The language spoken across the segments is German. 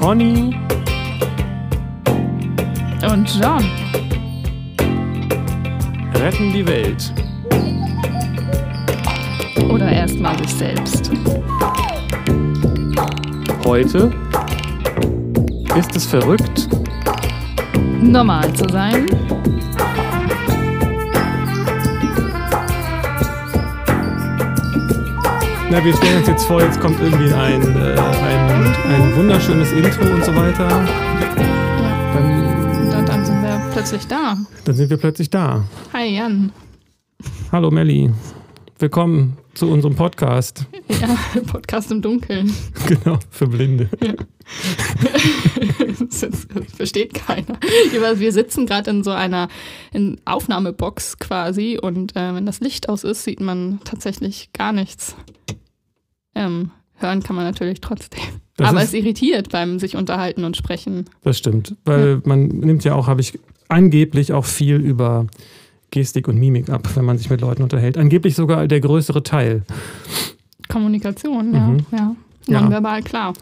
Conny Und John. retten die Welt. Oder erstmal sich selbst. Heute ist es verrückt, Normal zu sein. Na, wir stellen uns jetzt vor, jetzt kommt irgendwie ein, äh, ein, ein wunderschönes Intro und so weiter. Dann, Und dann sind wir plötzlich da. dann sind wir plötzlich da. Hi Jan. Hallo Melli, willkommen zu unserem Podcast. Ja, Podcast im Dunkeln. Genau, für Blinde. Das ist- das versteht keiner. Wir sitzen gerade in so einer in Aufnahmebox quasi und äh, wenn das Licht aus ist, sieht man tatsächlich gar nichts. Ähm, hören kann man natürlich trotzdem. Das Aber ist- es irritiert beim sich unterhalten und sprechen. Das stimmt, weil man nimmt ja auch, habe ich angeblich auch viel über Gestik und Mimik ab, wenn man sich mit Leuten unterhält. Angeblich sogar der größere Teil. Kommunikation, ja. Mhm. ja. Ja. Nonverbal, klar.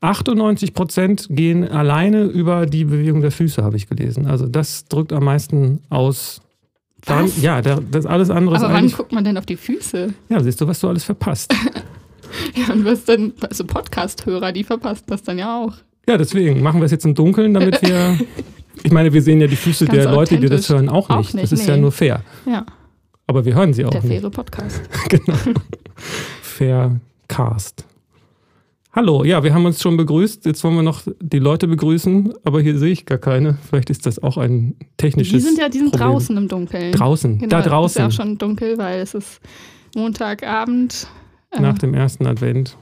98 Prozent gehen alleine über die Bewegung der Füße, habe ich gelesen. Also das drückt am meisten aus. Dann, ja, das alles andere Aber wann guckt man denn auf die Füße? Ja, siehst du, was du alles verpasst. Ja, und was denn, also Podcast-Hörer, die verpassen das dann ja auch. Ja, deswegen machen wir es jetzt im Dunkeln, damit wir. Ich meine, wir sehen ja die Füße Ganz der Leute, die das hören, auch Auch nicht. Das nicht, ist ja nee. nur fair. Ja, Aber wir hören sie auch der nicht. faire Podcast. Genau. Fair Cast. Hallo, ja, wir haben uns schon begrüßt. Jetzt wollen wir noch die Leute begrüßen, aber hier sehe ich gar keine. Vielleicht ist das auch ein technisches. Die sind ja, die sind Problem. draußen im Dunkeln. Draußen, Genau, da Ist ja draußen, auch schon dunkel, weil es ist Montagabend. Äh, nach dem ersten Advent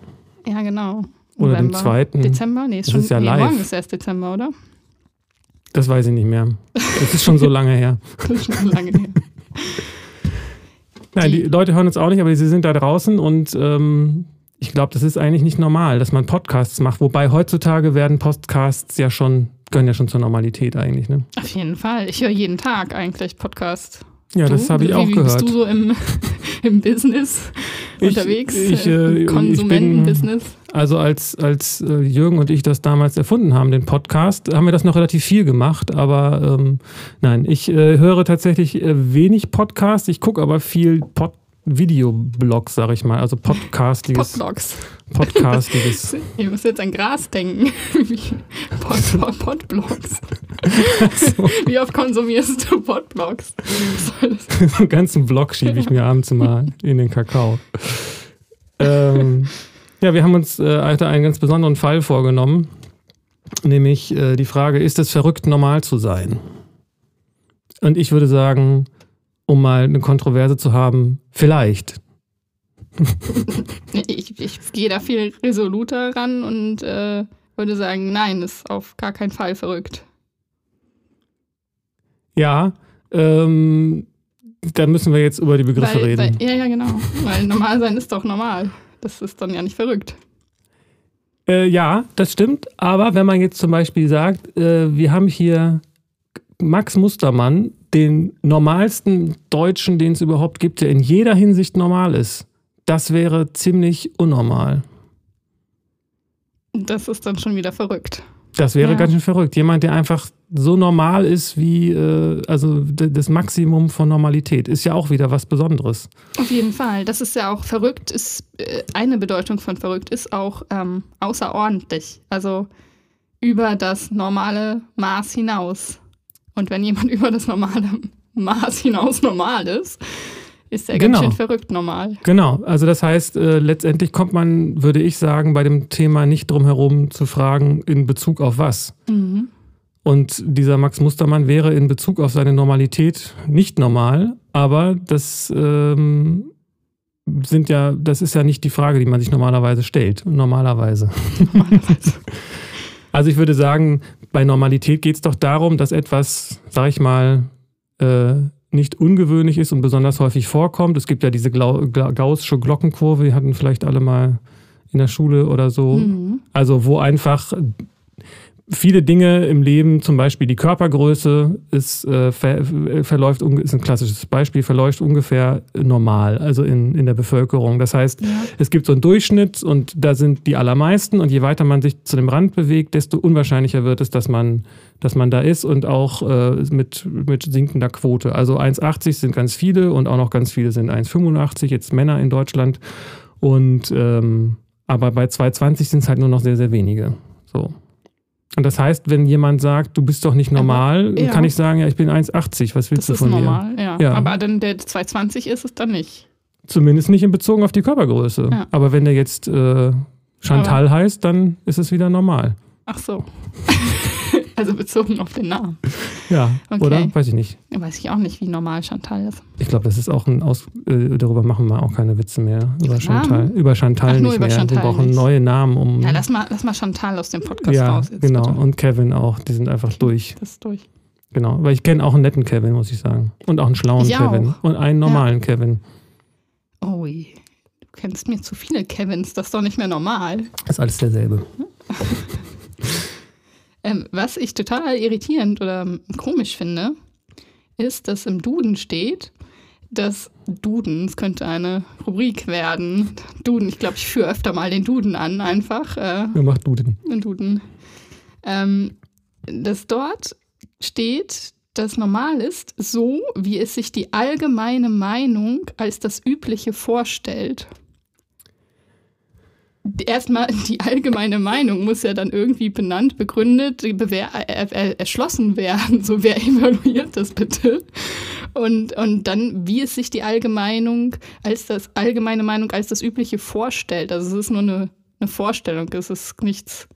Ja, genau. oder dem zweiten. Dezember? Nee, ist Das schon, ist ja nee, live. morgen ist erst Dezember, oder? Das weiß ich nicht mehr. Das ist schon so lange her. Das ist schon lange her. Nein, die Die- Leute hören uns auch nicht, aber sie sind da draußen und ähm, ich glaube, das ist eigentlich nicht normal, dass man Podcasts macht. Wobei heutzutage werden Podcasts ja schon, gehören ja schon zur Normalität eigentlich. Ne? Auf jeden Fall. Ich höre jeden Tag eigentlich Podcast. Ja, Du? das habe ich auch wie gehört. Bist du so im, im Business Ich- unterwegs? ich, äh, Im Konsumentenbusiness? Also als, als äh, Jürgen und ich das damals erfunden haben, den Podcast, haben wir das noch relativ viel gemacht. Aber ähm, nein, ich äh, höre tatsächlich äh, wenig Podcasts. Ich gucke aber viel Pod Videoblogs, sag ich mal. Also podcastiges. Podblogs. podcastiges. Ich muss jetzt an Gras denken. Pod, Pod, Podblogs. so, Wie oft konsumierst du Podblogs? Das? einen ganzen Blog schiebe ich mir abends mal in den Kakao. Ähm, ja, wir haben uns äh, heute einen ganz besonderen Fall vorgenommen. Nämlich äh, die Frage, ist es verrückt, normal zu sein? Und ich würde sagen, um mal eine Kontroverse zu haben, vielleicht. Ich, ich gehe da viel resoluter ran und äh, würde sagen, nein, ist auf gar keinen Fall verrückt. Ja, ähm, da müssen wir jetzt über die Begriffe weil, reden. Ja, ja, genau. Weil normal sein ist doch normal. Das ist dann ja nicht verrückt. Äh, ja, das stimmt. Aber wenn man jetzt zum Beispiel sagt, äh, wir haben hier Max Mustermann, den normalsten Deutschen, den es überhaupt gibt, der in jeder Hinsicht normal ist, das wäre ziemlich unnormal. Das ist dann schon wieder verrückt. Das wäre Ja. ganz schön verrückt. Jemand, der einfach so normal ist wie, äh, also das Maximum von Normalität, ist ja auch wieder was Besonderes. Auf jeden Fall. Das ist ja auch verrückt. Ist, äh, eine Bedeutung von verrückt ist auch ähm, außerordentlich. Also über das normale Maß hinaus. Und wenn jemand über das normale Maß hinaus normal ist, ist er Genau. ganz schön verrückt normal. Genau, also das heißt, äh, letztendlich kommt man, würde ich sagen, bei dem Thema nicht drum herum zu fragen, in Bezug auf was. Mhm. Und dieser Max Mustermann wäre in Bezug auf seine Normalität nicht normal, aber das ähm, sind ja, das ist ja nicht die Frage, die man sich normalerweise stellt. Normalerweise. Normalerweise. Also ich würde sagen, bei Normalität geht es doch darum, dass etwas, sag ich mal, äh, nicht ungewöhnlich ist und besonders häufig vorkommt. Es gibt ja diese Glau Gla Gaußsche Glockenkurve, die hatten vielleicht alle mal in der Schule oder so. Mhm. Also wo einfach viele Dinge im Leben, zum Beispiel die Körpergröße, ist, äh, ver, verläuft, ist ein klassisches Beispiel, verläuft ungefähr normal, also in, in der Bevölkerung. Das heißt, ja. es gibt so einen Durchschnitt und da sind die allermeisten und je weiter man sich zu dem Rand bewegt, desto unwahrscheinlicher wird es, dass man, dass man da ist und auch äh, mit, mit sinkender Quote. Also 1,80 sind ganz viele und auch noch ganz viele sind 1,85, jetzt Männer in Deutschland. Und ähm, aber bei 2,20 sind es halt nur noch sehr, sehr wenige. So. Und das heißt, wenn jemand sagt, du bist doch nicht normal, ja. kann ich sagen, ja, ich bin 1,80. Was willst das du von normal, mir? Ja. ja. Aber dann der 2,20 ist es dann nicht. Zumindest nicht in Bezug auf die Körpergröße. Ja. Aber wenn der jetzt äh, Chantal aber heißt, dann ist es wieder normal. Ach so. Also bezogen auf den Namen. Ja, okay. oder? Weiß ich nicht. Weiß ich auch nicht, wie normal Chantal ist. Ich glaube, das ist auch ein Aus. Äh, darüber machen wir auch keine Witze mehr. Über Chantal. Über Chantal Ach, nicht über mehr. Chantal wir brauchen nicht. neue Namen, um. Ja, lass mal, lass mal Chantal aus dem Podcast ja, raus. Jetzt, genau. Bitte. Und Kevin auch. Die sind einfach okay. durch. Das ist durch. Genau. Weil ich kenne auch einen netten Kevin, muss ich sagen. Und auch einen schlauen ich Kevin. Auch. Und einen normalen ja. Kevin. Ui. Du kennst mir zu viele Kevins. Das ist doch nicht mehr normal. Das ist alles derselbe. Ähm, was ich total irritierend oder komisch finde, ist, dass im Duden steht, dass Duden, es könnte eine Rubrik werden. Duden, ich glaube, ich führe öfter mal den Duden an, einfach. Äh, Wer macht Duden? Duden. Ähm, dass dort steht, dass normal ist, so wie es sich die allgemeine Meinung als das Übliche vorstellt erstmal die allgemeine Meinung muss ja dann irgendwie benannt, begründet, erschlossen werden. So, wer evaluiert das bitte? Und, und dann, wie es sich die Allgemeinung als das allgemeine Meinung als das Übliche vorstellt. Also es ist nur eine, eine Vorstellung, es ist nichts.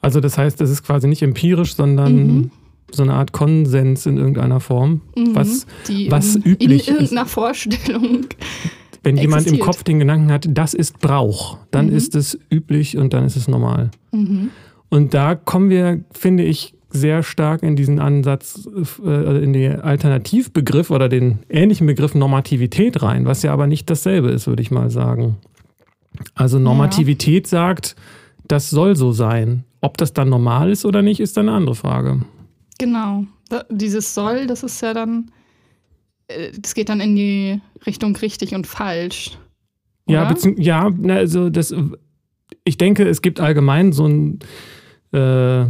Also das heißt, es ist quasi nicht empirisch, sondern mhm. so eine Art Konsens in irgendeiner Form, mhm. was, die, was üblich ist. In irgendeiner Vorstellung wenn jemand im Kopf den Gedanken hat, das ist Brauch, dann mhm. ist es üblich und dann ist es normal. Mhm. Und da kommen wir, finde ich, sehr stark in diesen Ansatz, äh, in den Alternativbegriff oder den ähnlichen Begriff Normativität rein, was ja aber nicht dasselbe ist, würde ich mal sagen. Also Normativität ja. sagt, das soll so sein. Ob das dann normal ist oder nicht, ist dann eine andere Frage. Genau. Dieses soll, das ist ja dann das geht dann in die Richtung richtig und falsch. Oder? Ja, ja, also das, ich denke, es gibt allgemein so ein, äh,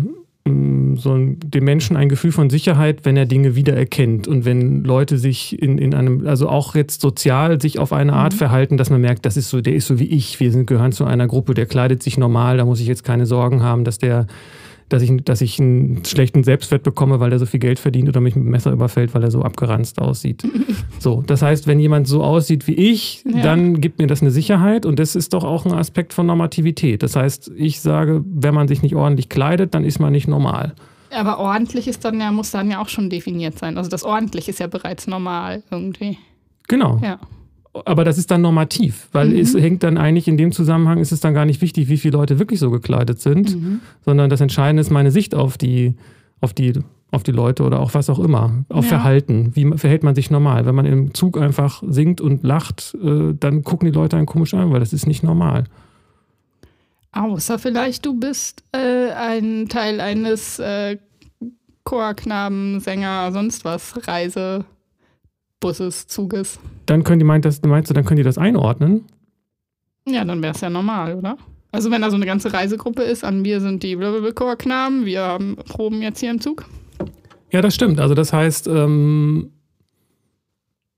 so ein, dem Menschen ein Gefühl von Sicherheit, wenn er Dinge wiedererkennt und wenn Leute sich in, in einem, also auch jetzt sozial sich auf eine Art mhm. verhalten, dass man merkt, das ist so, der ist so wie ich, wir sind, gehören zu einer Gruppe, der kleidet sich normal, da muss ich jetzt keine Sorgen haben, dass der dass ich, dass ich einen schlechten Selbstwert bekomme, weil er so viel Geld verdient oder mich mit dem Messer überfällt, weil er so abgeranzt aussieht. so, das heißt, wenn jemand so aussieht wie ich, ja. dann gibt mir das eine Sicherheit und das ist doch auch ein Aspekt von Normativität. Das heißt, ich sage, wenn man sich nicht ordentlich kleidet, dann ist man nicht normal. Aber ordentlich ist dann ja, muss dann ja auch schon definiert sein. Also das ordentlich ist ja bereits normal irgendwie. Genau. Ja aber das ist dann normativ, weil mhm. es hängt dann eigentlich in dem Zusammenhang ist es dann gar nicht wichtig, wie viele Leute wirklich so gekleidet sind, mhm. sondern das Entscheidende ist meine Sicht auf die, auf die, auf die Leute oder auch was auch immer, auf ja. Verhalten. Wie verhält man sich normal? Wenn man im Zug einfach singt und lacht, äh, dann gucken die Leute einen komisch an, weil das ist nicht normal. Außer vielleicht du bist äh, ein Teil eines äh, Chorknaben, Sänger, sonst was, Reise. Busses, Zuges. Dann können die, meint das, meinst du, dann können die das einordnen? Ja, dann wäre es ja normal, oder? Also wenn da so eine ganze Reisegruppe ist, an wir sind die Blablabla-Knaben, wir haben proben jetzt hier im Zug. Ja, das stimmt. Also das heißt, ähm,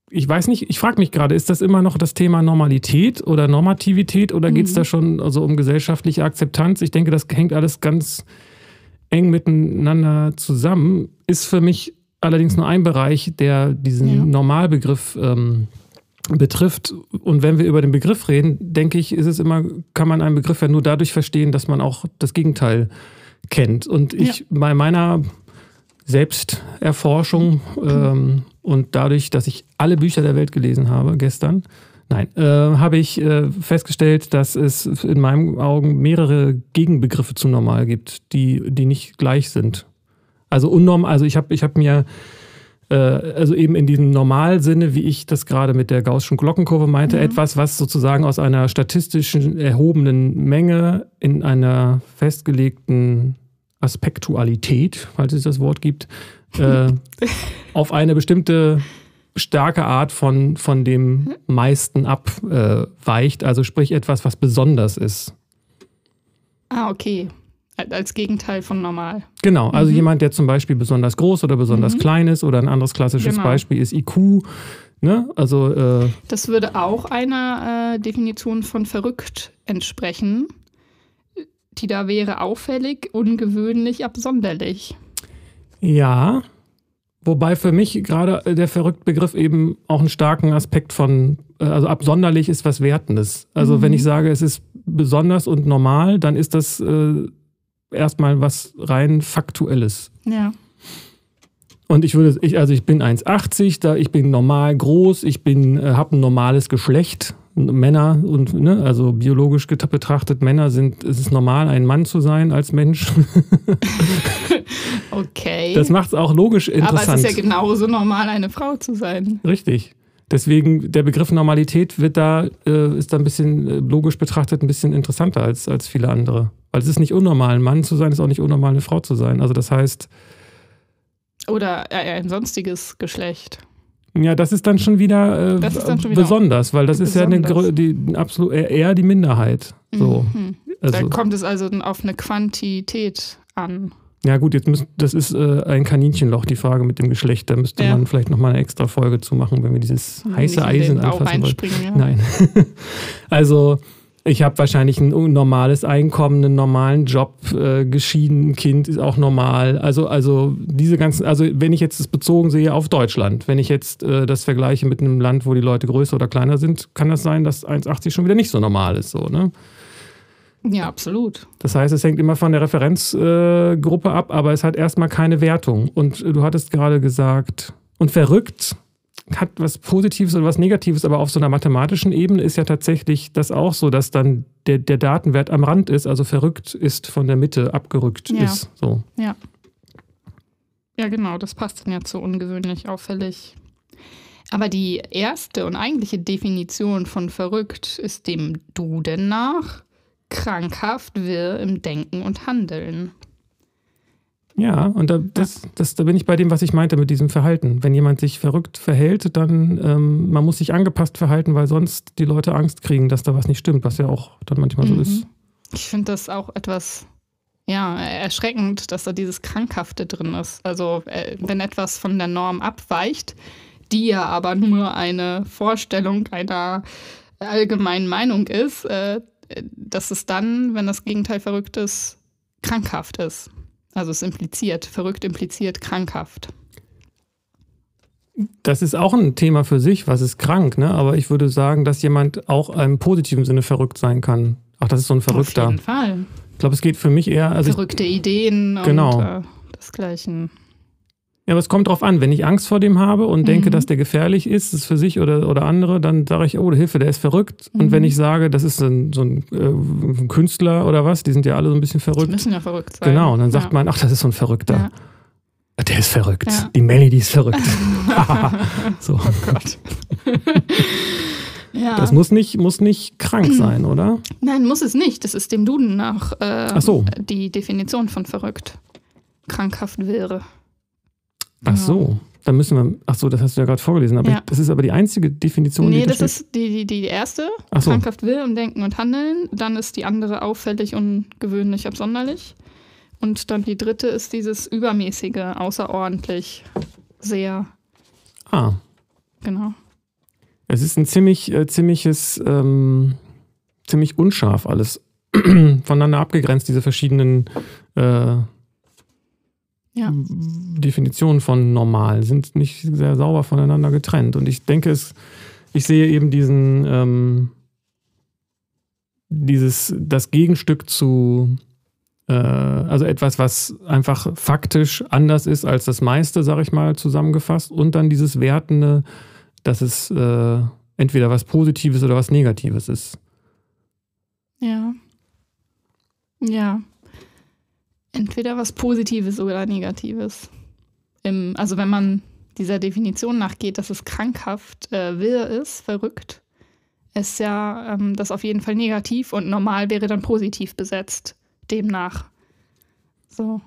ich weiß nicht, ich frage mich gerade, ist das immer noch das Thema Normalität oder Normativität oder geht es mhm. da schon also um gesellschaftliche Akzeptanz? Ich denke, das hängt alles ganz eng miteinander zusammen. Ist für mich allerdings nur ein Bereich, der diesen ja. Normalbegriff ähm, betrifft. Und wenn wir über den Begriff reden, denke ich, ist es immer, kann man einen Begriff ja nur dadurch verstehen, dass man auch das Gegenteil kennt. Und ich ja. bei meiner Selbsterforschung ähm, und dadurch, dass ich alle Bücher der Welt gelesen habe gestern, nein, äh, habe ich äh, festgestellt, dass es in meinen Augen mehrere Gegenbegriffe zu normal gibt, die, die nicht gleich sind. Also unnorm, also ich habe ich hab mir äh, also eben in diesem Normalsinne, wie ich das gerade mit der Gaußschen Glockenkurve meinte, mhm. etwas, was sozusagen aus einer statistischen erhobenen Menge in einer festgelegten Aspektualität, falls es das Wort gibt, äh, auf eine bestimmte starke Art von, von dem meisten abweicht. also sprich etwas, was besonders ist. Ah, okay. Als Gegenteil von normal. Genau, also mhm. jemand, der zum Beispiel besonders groß oder besonders mhm. klein ist oder ein anderes klassisches genau. Beispiel ist IQ. Ne? Also, äh, das würde auch einer äh, Definition von verrückt entsprechen, die da wäre auffällig, ungewöhnlich, absonderlich. Ja, wobei für mich gerade der verrückt Begriff eben auch einen starken Aspekt von, äh, also absonderlich ist was Wertendes. Also mhm. wenn ich sage, es ist besonders und normal, dann ist das äh, erstmal was rein Faktuelles. Ja. Und ich würde, ich, also ich bin 1,80, da ich bin normal groß, ich bin, äh, habe ein normales Geschlecht. Männer und ne, also biologisch betrachtet Männer sind, es ist normal, ein Mann zu sein als Mensch. okay. Das macht es auch logisch interessant. Aber es ist ja genauso normal, eine Frau zu sein. Richtig. Deswegen der Begriff Normalität wird da, äh, ist da ein bisschen äh, logisch betrachtet ein bisschen interessanter als, als viele andere. Weil es ist nicht unnormal, ein Mann zu sein, ist auch nicht unnormal, eine Frau zu sein. Also das heißt, oder ein sonstiges Geschlecht. Ja, das ist dann schon wieder, äh, dann schon wieder besonders, weil das besonders. ist ja eine, die, absolut eher die Minderheit. So. Mhm. Also. Da kommt es also auf eine Quantität an. Ja, gut, jetzt müsst, das ist äh, ein Kaninchenloch, die Frage mit dem Geschlecht. Da müsste ja. man vielleicht nochmal eine extra Folge zu machen, wenn wir dieses heiße Eisen anfassen wollen. Ja. Nein. also, ich habe wahrscheinlich ein normales Einkommen, einen normalen Job, äh, geschieden, Kind ist auch normal. Also, also diese ganzen, also wenn ich jetzt das bezogen sehe auf Deutschland, wenn ich jetzt äh, das vergleiche mit einem Land, wo die Leute größer oder kleiner sind, kann das sein, dass 1,80 schon wieder nicht so normal ist, so, ne? Ja, absolut. Das heißt, es hängt immer von der Referenzgruppe äh, ab, aber es hat erstmal keine Wertung. Und du hattest gerade gesagt, und verrückt hat was Positives oder was Negatives, aber auf so einer mathematischen Ebene ist ja tatsächlich das auch so, dass dann der, der Datenwert am Rand ist, also verrückt ist, von der Mitte abgerückt ja. ist. So. Ja. Ja, genau, das passt dann ja zu ungewöhnlich auffällig. Aber die erste und eigentliche Definition von verrückt ist dem Duden nach krankhaft wirr im Denken und Handeln. Ja, und da, das, das, da bin ich bei dem, was ich meinte mit diesem Verhalten. Wenn jemand sich verrückt verhält, dann ähm, man muss sich angepasst verhalten, weil sonst die Leute Angst kriegen, dass da was nicht stimmt, was ja auch dann manchmal mhm. so ist. Ich finde das auch etwas ja, erschreckend, dass da dieses Krankhafte drin ist. Also äh, wenn etwas von der Norm abweicht, die ja aber nur eine Vorstellung einer allgemeinen Meinung ist, äh, dass es dann, wenn das Gegenteil verrückt ist, krankhaft ist. Also es impliziert, verrückt impliziert krankhaft. Das ist auch ein Thema für sich, was ist krank, ne? Aber ich würde sagen, dass jemand auch im positiven Sinne verrückt sein kann. Ach, das ist so ein Verrückter. Auf jeden Fall. Ich glaube, es geht für mich eher. Also Verrückte ich, Ideen genau. und äh, desgleichen. Ja, aber es kommt drauf an. Wenn ich Angst vor dem habe und mhm. denke, dass der gefährlich ist, ist für sich oder, oder andere, dann sage ich, oh, Hilfe, der ist verrückt. Mhm. Und wenn ich sage, das ist ein, so ein, äh, ein, Künstler oder was, die sind ja alle so ein bisschen verrückt. Die müssen ja verrückt sein. Genau, und dann sagt ja. man, ach, das ist so ein Verrückter. Ja. Der ist verrückt. Ja. Die Melly, die ist verrückt. so. Oh Gott. ja. Das muss nicht, muss nicht krank sein, oder? Nein, muss es nicht. Das ist dem Duden nach äh, so. die Definition von verrückt. Krankhaft wäre. Ach so, dann müssen wir. Ach so, das hast du ja gerade vorgelesen. Aber ja. das ist aber die einzige Definition. Nee, die das ist die, die, die erste. Ach so. Krankhaft will und denken und handeln. Dann ist die andere auffällig, ungewöhnlich, absonderlich. Und dann die dritte ist dieses übermäßige, außerordentlich, sehr. Ah. Genau. Es ist ein ziemlich, äh, ziemliches, ähm, ziemlich unscharf alles voneinander abgegrenzt, diese verschiedenen äh, ja. Definitionen von normal sind nicht sehr sauber voneinander getrennt. Und ich denke, es, ich sehe eben diesen, ähm, dieses, das Gegenstück zu, äh, also etwas, was einfach faktisch anders ist als das meiste, sag ich mal, zusammengefasst. Und dann dieses Wertende, dass es äh, entweder was Positives oder was Negatives ist. Ja. Ja entweder was Positives oder Negatives. Im, also wenn man dieser Definition nachgeht, dass es krankhaft äh, wirr ist, verrückt, ist ja ähm, das auf jeden Fall negativ und normal wäre dann positiv besetzt, demnach. So.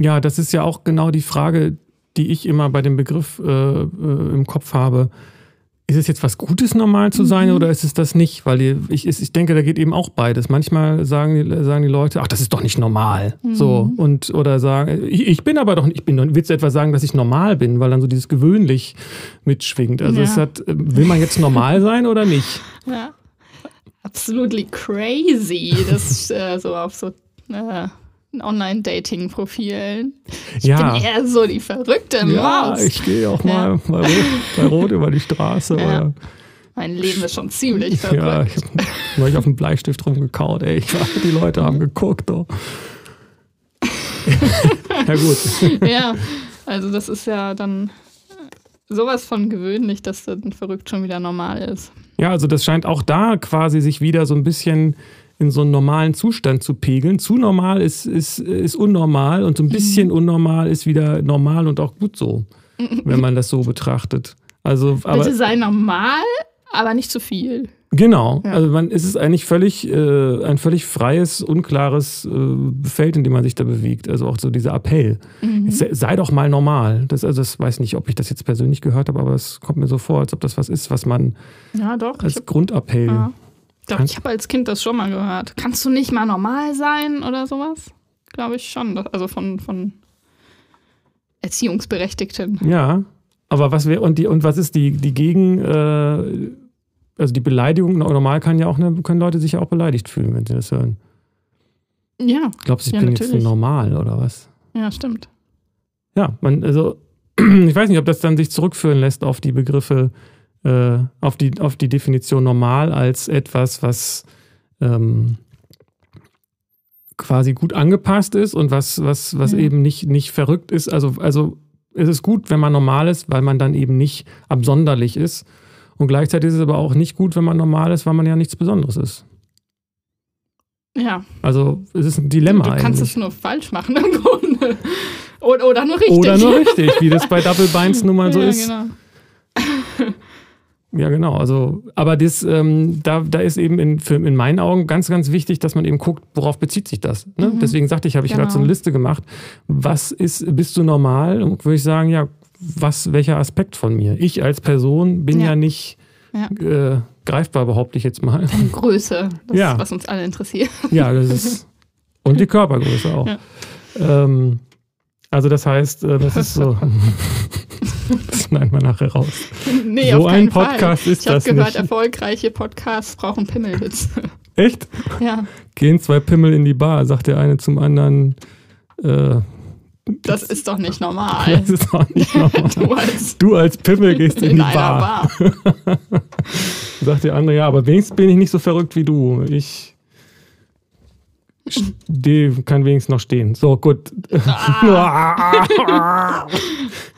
Ja, das ist ja auch genau die Frage, die ich immer bei dem Begriff äh, äh, im Kopf habe. Ist es jetzt was Gutes, normal zu sein, mhm. oder ist es das nicht? Weil die, ich, ich denke, da geht eben auch beides. Manchmal sagen die, sagen die Leute, ach, das ist doch nicht normal. Mhm. So. Und, oder sagen, ich, ich, bin aber doch nicht, ich bin, willst du etwa sagen, dass ich normal bin, weil dann so dieses gewöhnlich mitschwingt. Also ja. es hat, will man jetzt normal sein oder nicht? Ja. Absolutely crazy. Das äh, so auf so äh, Online-Dating-Profilen. Ich ja. bin eher so die verrückte ja, Maus. ich gehe auch mal ja. bei, Rot, bei, Rot, über die Straße. Ja. Mein Leben ist schon ziemlich verrückt. Ja, ich habe neulich auf dem Bleistift rumgekaut. Ey, die Leute haben geguckt. Oh. ja gut. ja, also das ist ja dann sowas von gewöhnlich, dass dann verrückt schon wieder normal ist. Ja, also das scheint auch da quasi sich wieder so ein bisschen in so einen normalen Zustand zu pegeln. Zu normal ist, ist, ist unnormal und so ein bisschen mhm. unnormal ist wieder normal und auch gut so, wenn man das so betrachtet. Also, aber, Bitte sei normal, aber nicht zu viel. Genau, ja. also man, es ist eigentlich völlig, äh, ein völlig freies, unklares äh, Feld, in dem man sich da bewegt. Also auch so dieser Appell. Mhm. sei doch mal normal. Das, also das weiß nicht, ob ich das jetzt persönlich gehört habe, aber es kommt mir so vor, als ob das was ist, was man ja, doch, als Grundappell. Ja. Doch, ich habe als Kind das schon mal gehört. Kannst du nicht mal normal sein oder sowas? Glaube ich schon. Also von, von Erziehungsberechtigten. Ja, aber was wäre und die und was ist die die Gegen äh, also die Beleidigung normal kann ja auch eine, können Leute sich ja auch beleidigt fühlen, wenn sie das hören. Ja. Glaubst du, ich ja, bin natürlich. jetzt normal oder was? Ja, stimmt. Ja, man also ich weiß nicht, ob das dann sich zurückführen lässt auf die Begriffe äh, auf, die, auf die Definition normal als etwas, was ähm, quasi gut angepasst ist und was, was, was mhm. eben nicht, nicht verrückt ist. Also, also es ist gut, wenn man normal ist, weil man dann eben nicht absonderlich ist. Und gleichzeitig ist es aber auch nicht gut, wenn man normal ist, weil man ja nichts Besonderes ist. Ja. Also es ist ein Dilemma. Du, du kannst eigentlich. es nur falsch machen im Grunde. Oder, oder nur richtig. Oder nur richtig, wie das bei Double Binds nun mal so ja, ist. Genau. Ja, genau. Also, aber das, ähm, da, da ist eben in, für, in meinen Augen ganz, ganz wichtig, dass man eben guckt, worauf bezieht sich das. Ne? Mhm. Deswegen sagte ich, habe ich genau. gerade so eine Liste gemacht. Was ist, bist du normal? Und würde ich sagen, ja, was, welcher Aspekt von mir? Ich als Person bin ja, ja nicht ja. Äh, greifbar, behaupte ich jetzt mal. Die Größe, das ja. ist, was uns alle interessiert. Ja, das ist. Und die Körpergröße auch. Ähm, also das heißt, äh, das ist so. das schneiden wir nachher raus. Nee, so ein Podcast Fall. ist ich das gehört, nicht. erfolgreiche Podcasts brauchen Pimmelwitze. Echt? Ja. Gehen zwei Pimmel in die Bar, sagt der eine zum anderen. Äh, das ist doch nicht normal. Das ist doch nicht normal. du, als, du als Pimmel gehst in, in die Bar. Bar. sagt der andere, ja, aber wenigstens bin ich nicht so verrückt wie du. Ich die kann wenigstens noch stehen. So, gut. Ah.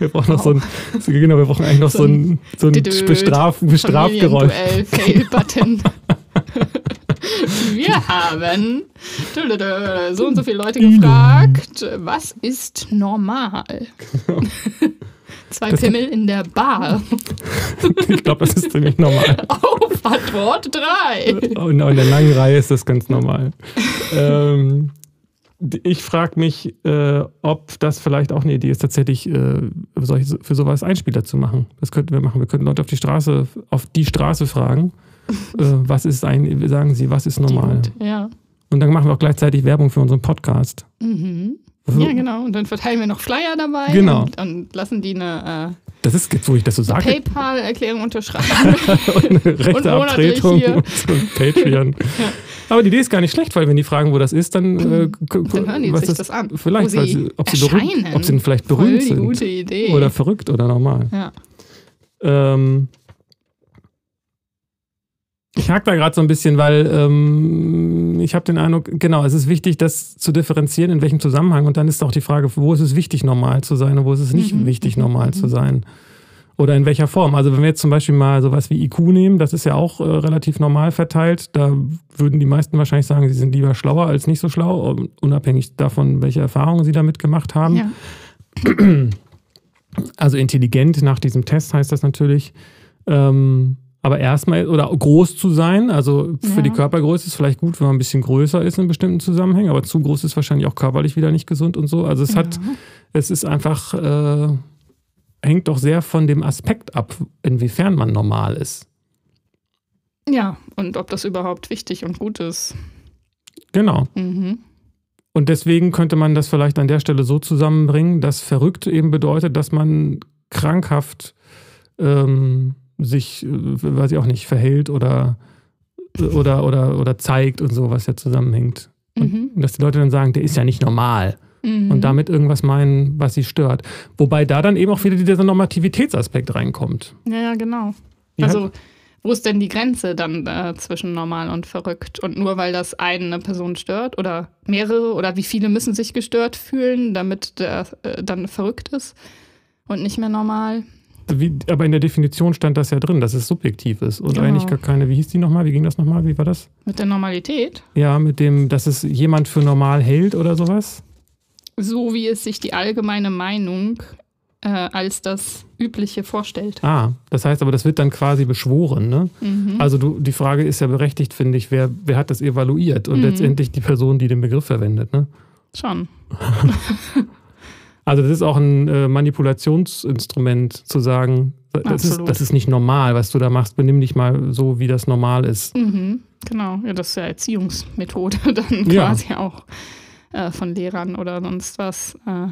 Wir brauchen noch so ein, genau, wir brauchen eigentlich noch so ein, so ein Bestraf, Bestrafgeräusch. Fail-Button. wir haben so und so viele Leute gefragt, was ist normal? Genau. Zwei das Pimmel in der Bar. ich glaube, das ist ziemlich normal. Auf Antwort 3. Und in der langen Reihe ist das ganz normal. ähm, ich frage mich, äh, ob das vielleicht auch eine Idee ist, tatsächlich äh, solche, für sowas Einspieler zu machen. Das könnten wir machen. Wir könnten Leute auf die Straße, auf die Straße fragen. äh, was ist ein, sagen Sie, was ist normal? ja. Und dann machen wir auch gleichzeitig Werbung für unseren Podcast. Mhm. Also, ja, genau. Und dann verteilen wir noch Flyer dabei. Genau. Und, und lassen die eine. Das ist jetzt, wo ich das so sage. PayPal-Erklärung unterschreiben. und rechte und Abtretung und Patreon. ja. Aber die Idee ist gar nicht schlecht, weil wenn die fragen, wo das ist, dann, äh, dann hören die sich das, das, an. Vielleicht, weil sie, ob, sie berühmt, ob sie vielleicht berühmt sind. Gute Idee. Oder verrückt oder normal. Ja. Ähm, ich hake da gerade so ein bisschen, weil ähm, ich habe den Eindruck, genau, es ist wichtig, das zu differenzieren, in welchem Zusammenhang. Und dann ist auch die Frage, wo ist es wichtig, normal zu sein und wo ist es nicht mhm. wichtig, normal mhm. zu sein. Oder in welcher Form. Also wenn wir jetzt zum Beispiel mal sowas wie IQ nehmen, das ist ja auch äh, relativ normal verteilt. Da würden die meisten wahrscheinlich sagen, sie sind lieber schlauer als nicht so schlau, unabhängig davon, welche Erfahrungen sie damit gemacht haben. Ja. Also intelligent nach diesem Test heißt das natürlich. Ähm, aber erstmal, oder groß zu sein, also für Ja. die Körpergröße ist vielleicht gut, wenn man ein bisschen größer ist in bestimmten Zusammenhängen, aber zu groß ist wahrscheinlich auch körperlich wieder nicht gesund und so. Also es hat, Ja. es ist einfach, äh, hängt doch sehr von dem Aspekt ab, inwiefern man normal ist. Ja, und ob das überhaupt wichtig und gut ist. Genau. Mhm. Und deswegen könnte man das vielleicht an der Stelle so zusammenbringen, dass verrückt eben bedeutet, dass man krankhaft ähm, sich, äh, weiß ich auch nicht, verhält oder, oder, oder, oder zeigt und so, was ja zusammenhängt. Mhm. Und dass die Leute dann sagen, der ist ja nicht normal. Mhm. Und damit irgendwas meinen, was sie stört. Wobei da dann eben auch wieder dieser Normativitätsaspekt reinkommt. Ja, ja, genau. Ja. Also, wo ist denn die Grenze dann äh, zwischen normal und verrückt? Und nur weil das eine Person stört oder mehrere oder wie viele müssen sich gestört fühlen, damit der äh, dann verrückt ist und nicht mehr normal? Wie, aber in der Definition stand das ja drin, dass es subjektiv ist und Genau. eigentlich gar keine, wie hieß die nochmal, wie ging das nochmal, wie war das? Mit der Normalität, Ja, mit dem, dass es jemand für normal hält oder sowas? so wie es sich die allgemeine Meinung äh, als das Übliche vorstellt. Ah, das heißt aber, das wird dann quasi beschworen, ne? Mhm. Also du, die Frage ist ja berechtigt, finde ich, wer, wer hat das evaluiert? Und Mhm. letztendlich die Person, die den Begriff verwendet, ne? Schon. Also das ist auch ein äh, Manipulationsinstrument zu sagen, das ist, das ist nicht normal, was du da machst, benimm dich mal so, wie das normal ist. Mhm. Genau, ja, das ist ja Erziehungsmethode dann Ja. quasi auch äh, von Lehrern oder sonst was. Äh,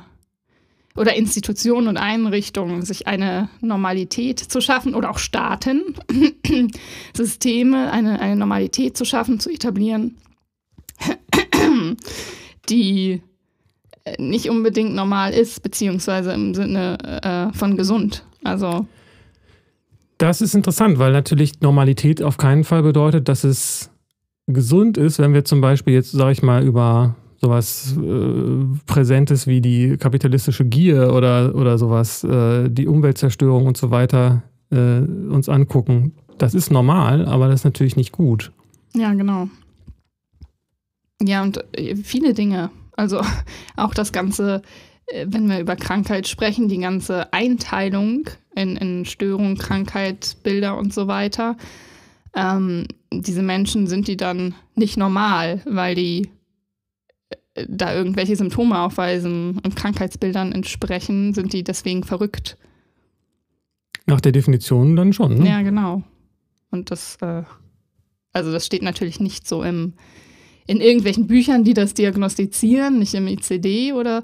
oder Institutionen und Einrichtungen, sich eine Normalität zu schaffen oder auch Staaten, Systeme, eine, eine Normalität zu schaffen, zu etablieren, die nicht unbedingt normal ist, beziehungsweise im Sinne äh, von gesund. Also, Das ist interessant, weil natürlich Normalität auf keinen Fall bedeutet, dass es gesund ist, wenn wir zum Beispiel jetzt, sage ich mal, über sowas äh, Präsentes wie die kapitalistische Gier oder, oder sowas, äh, die Umweltzerstörung und so weiter äh, uns angucken. Das ist normal, aber das ist natürlich nicht gut. Ja, genau. Ja, und äh, viele Dinge. Also auch das Ganze, äh, wenn wir über Krankheit sprechen, die ganze Einteilung in, in Störung, Krankheit, Bilder und so weiter. Ähm, diese Menschen sind die dann nicht normal, weil die äh, da irgendwelche Symptome aufweisen und Krankheitsbildern entsprechen, sind die deswegen verrückt. Nach der Definition dann schon. Ne? Ja, genau. Und das, äh, also das steht natürlich nicht so im, in irgendwelchen Büchern, die das diagnostizieren, nicht im ICD oder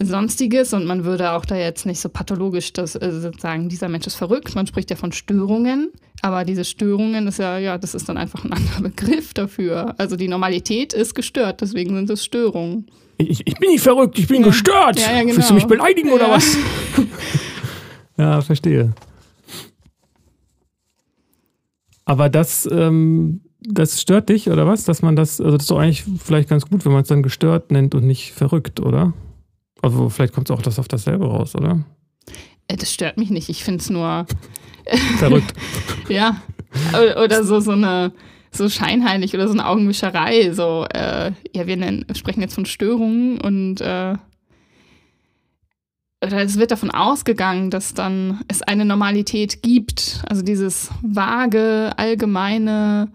sonstiges. Und man würde auch da jetzt nicht so pathologisch das, äh, sagen, dieser Mensch ist verrückt. Man spricht ja von Störungen, aber diese Störungen ist ja, ja, das ist dann einfach ein anderer Begriff dafür. Also die Normalität ist gestört, deswegen sind es Störungen. Ich, ich bin nicht verrückt, ich bin Ja. gestört. Ja, ja, genau. Willst du mich beleidigen oder was? ja, verstehe. Aber das, ähm, das stört dich oder was? Dass man das, also das ist doch eigentlich vielleicht ganz gut, wenn man es dann gestört nennt und nicht verrückt, oder? Also vielleicht kommt es auch das auf dasselbe raus, oder? Äh, Das stört mich nicht. Ich finde es nur, Verrückt. Ja. Oder, oder so, so eine so scheinheilig oder so eine Augenwischerei. So, äh, ja, wir nennen, sprechen jetzt von Störungen und äh, oder es wird davon ausgegangen, dass dann es eine Normalität gibt. Also dieses vage, allgemeine,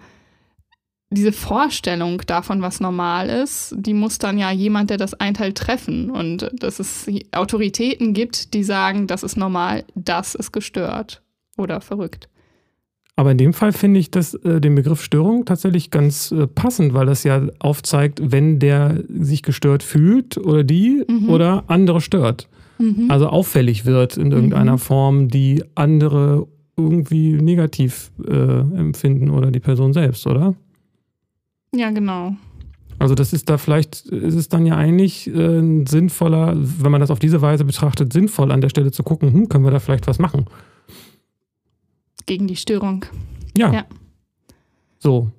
diese Vorstellung davon, was normal ist, die muss dann ja jemand, der das einteilt, treffen. Und dass es Autoritäten gibt, die sagen, das ist normal, das ist gestört oder verrückt. Aber in dem Fall finde ich das, äh, den Begriff Störung tatsächlich ganz äh, passend, weil das ja aufzeigt, wenn der sich gestört fühlt oder die Mhm. oder andere stört. Mhm. Also auffällig wird in irgendeiner Mhm. Form, die andere irgendwie negativ äh, empfinden oder die Person selbst, oder? Ja, genau. Also das ist da vielleicht, ist es dann ja eigentlich äh, sinnvoller, wenn man das auf diese Weise betrachtet, sinnvoll an der Stelle zu gucken, hm, können wir da vielleicht was machen? Gegen die Störung. Ja. Ja. So.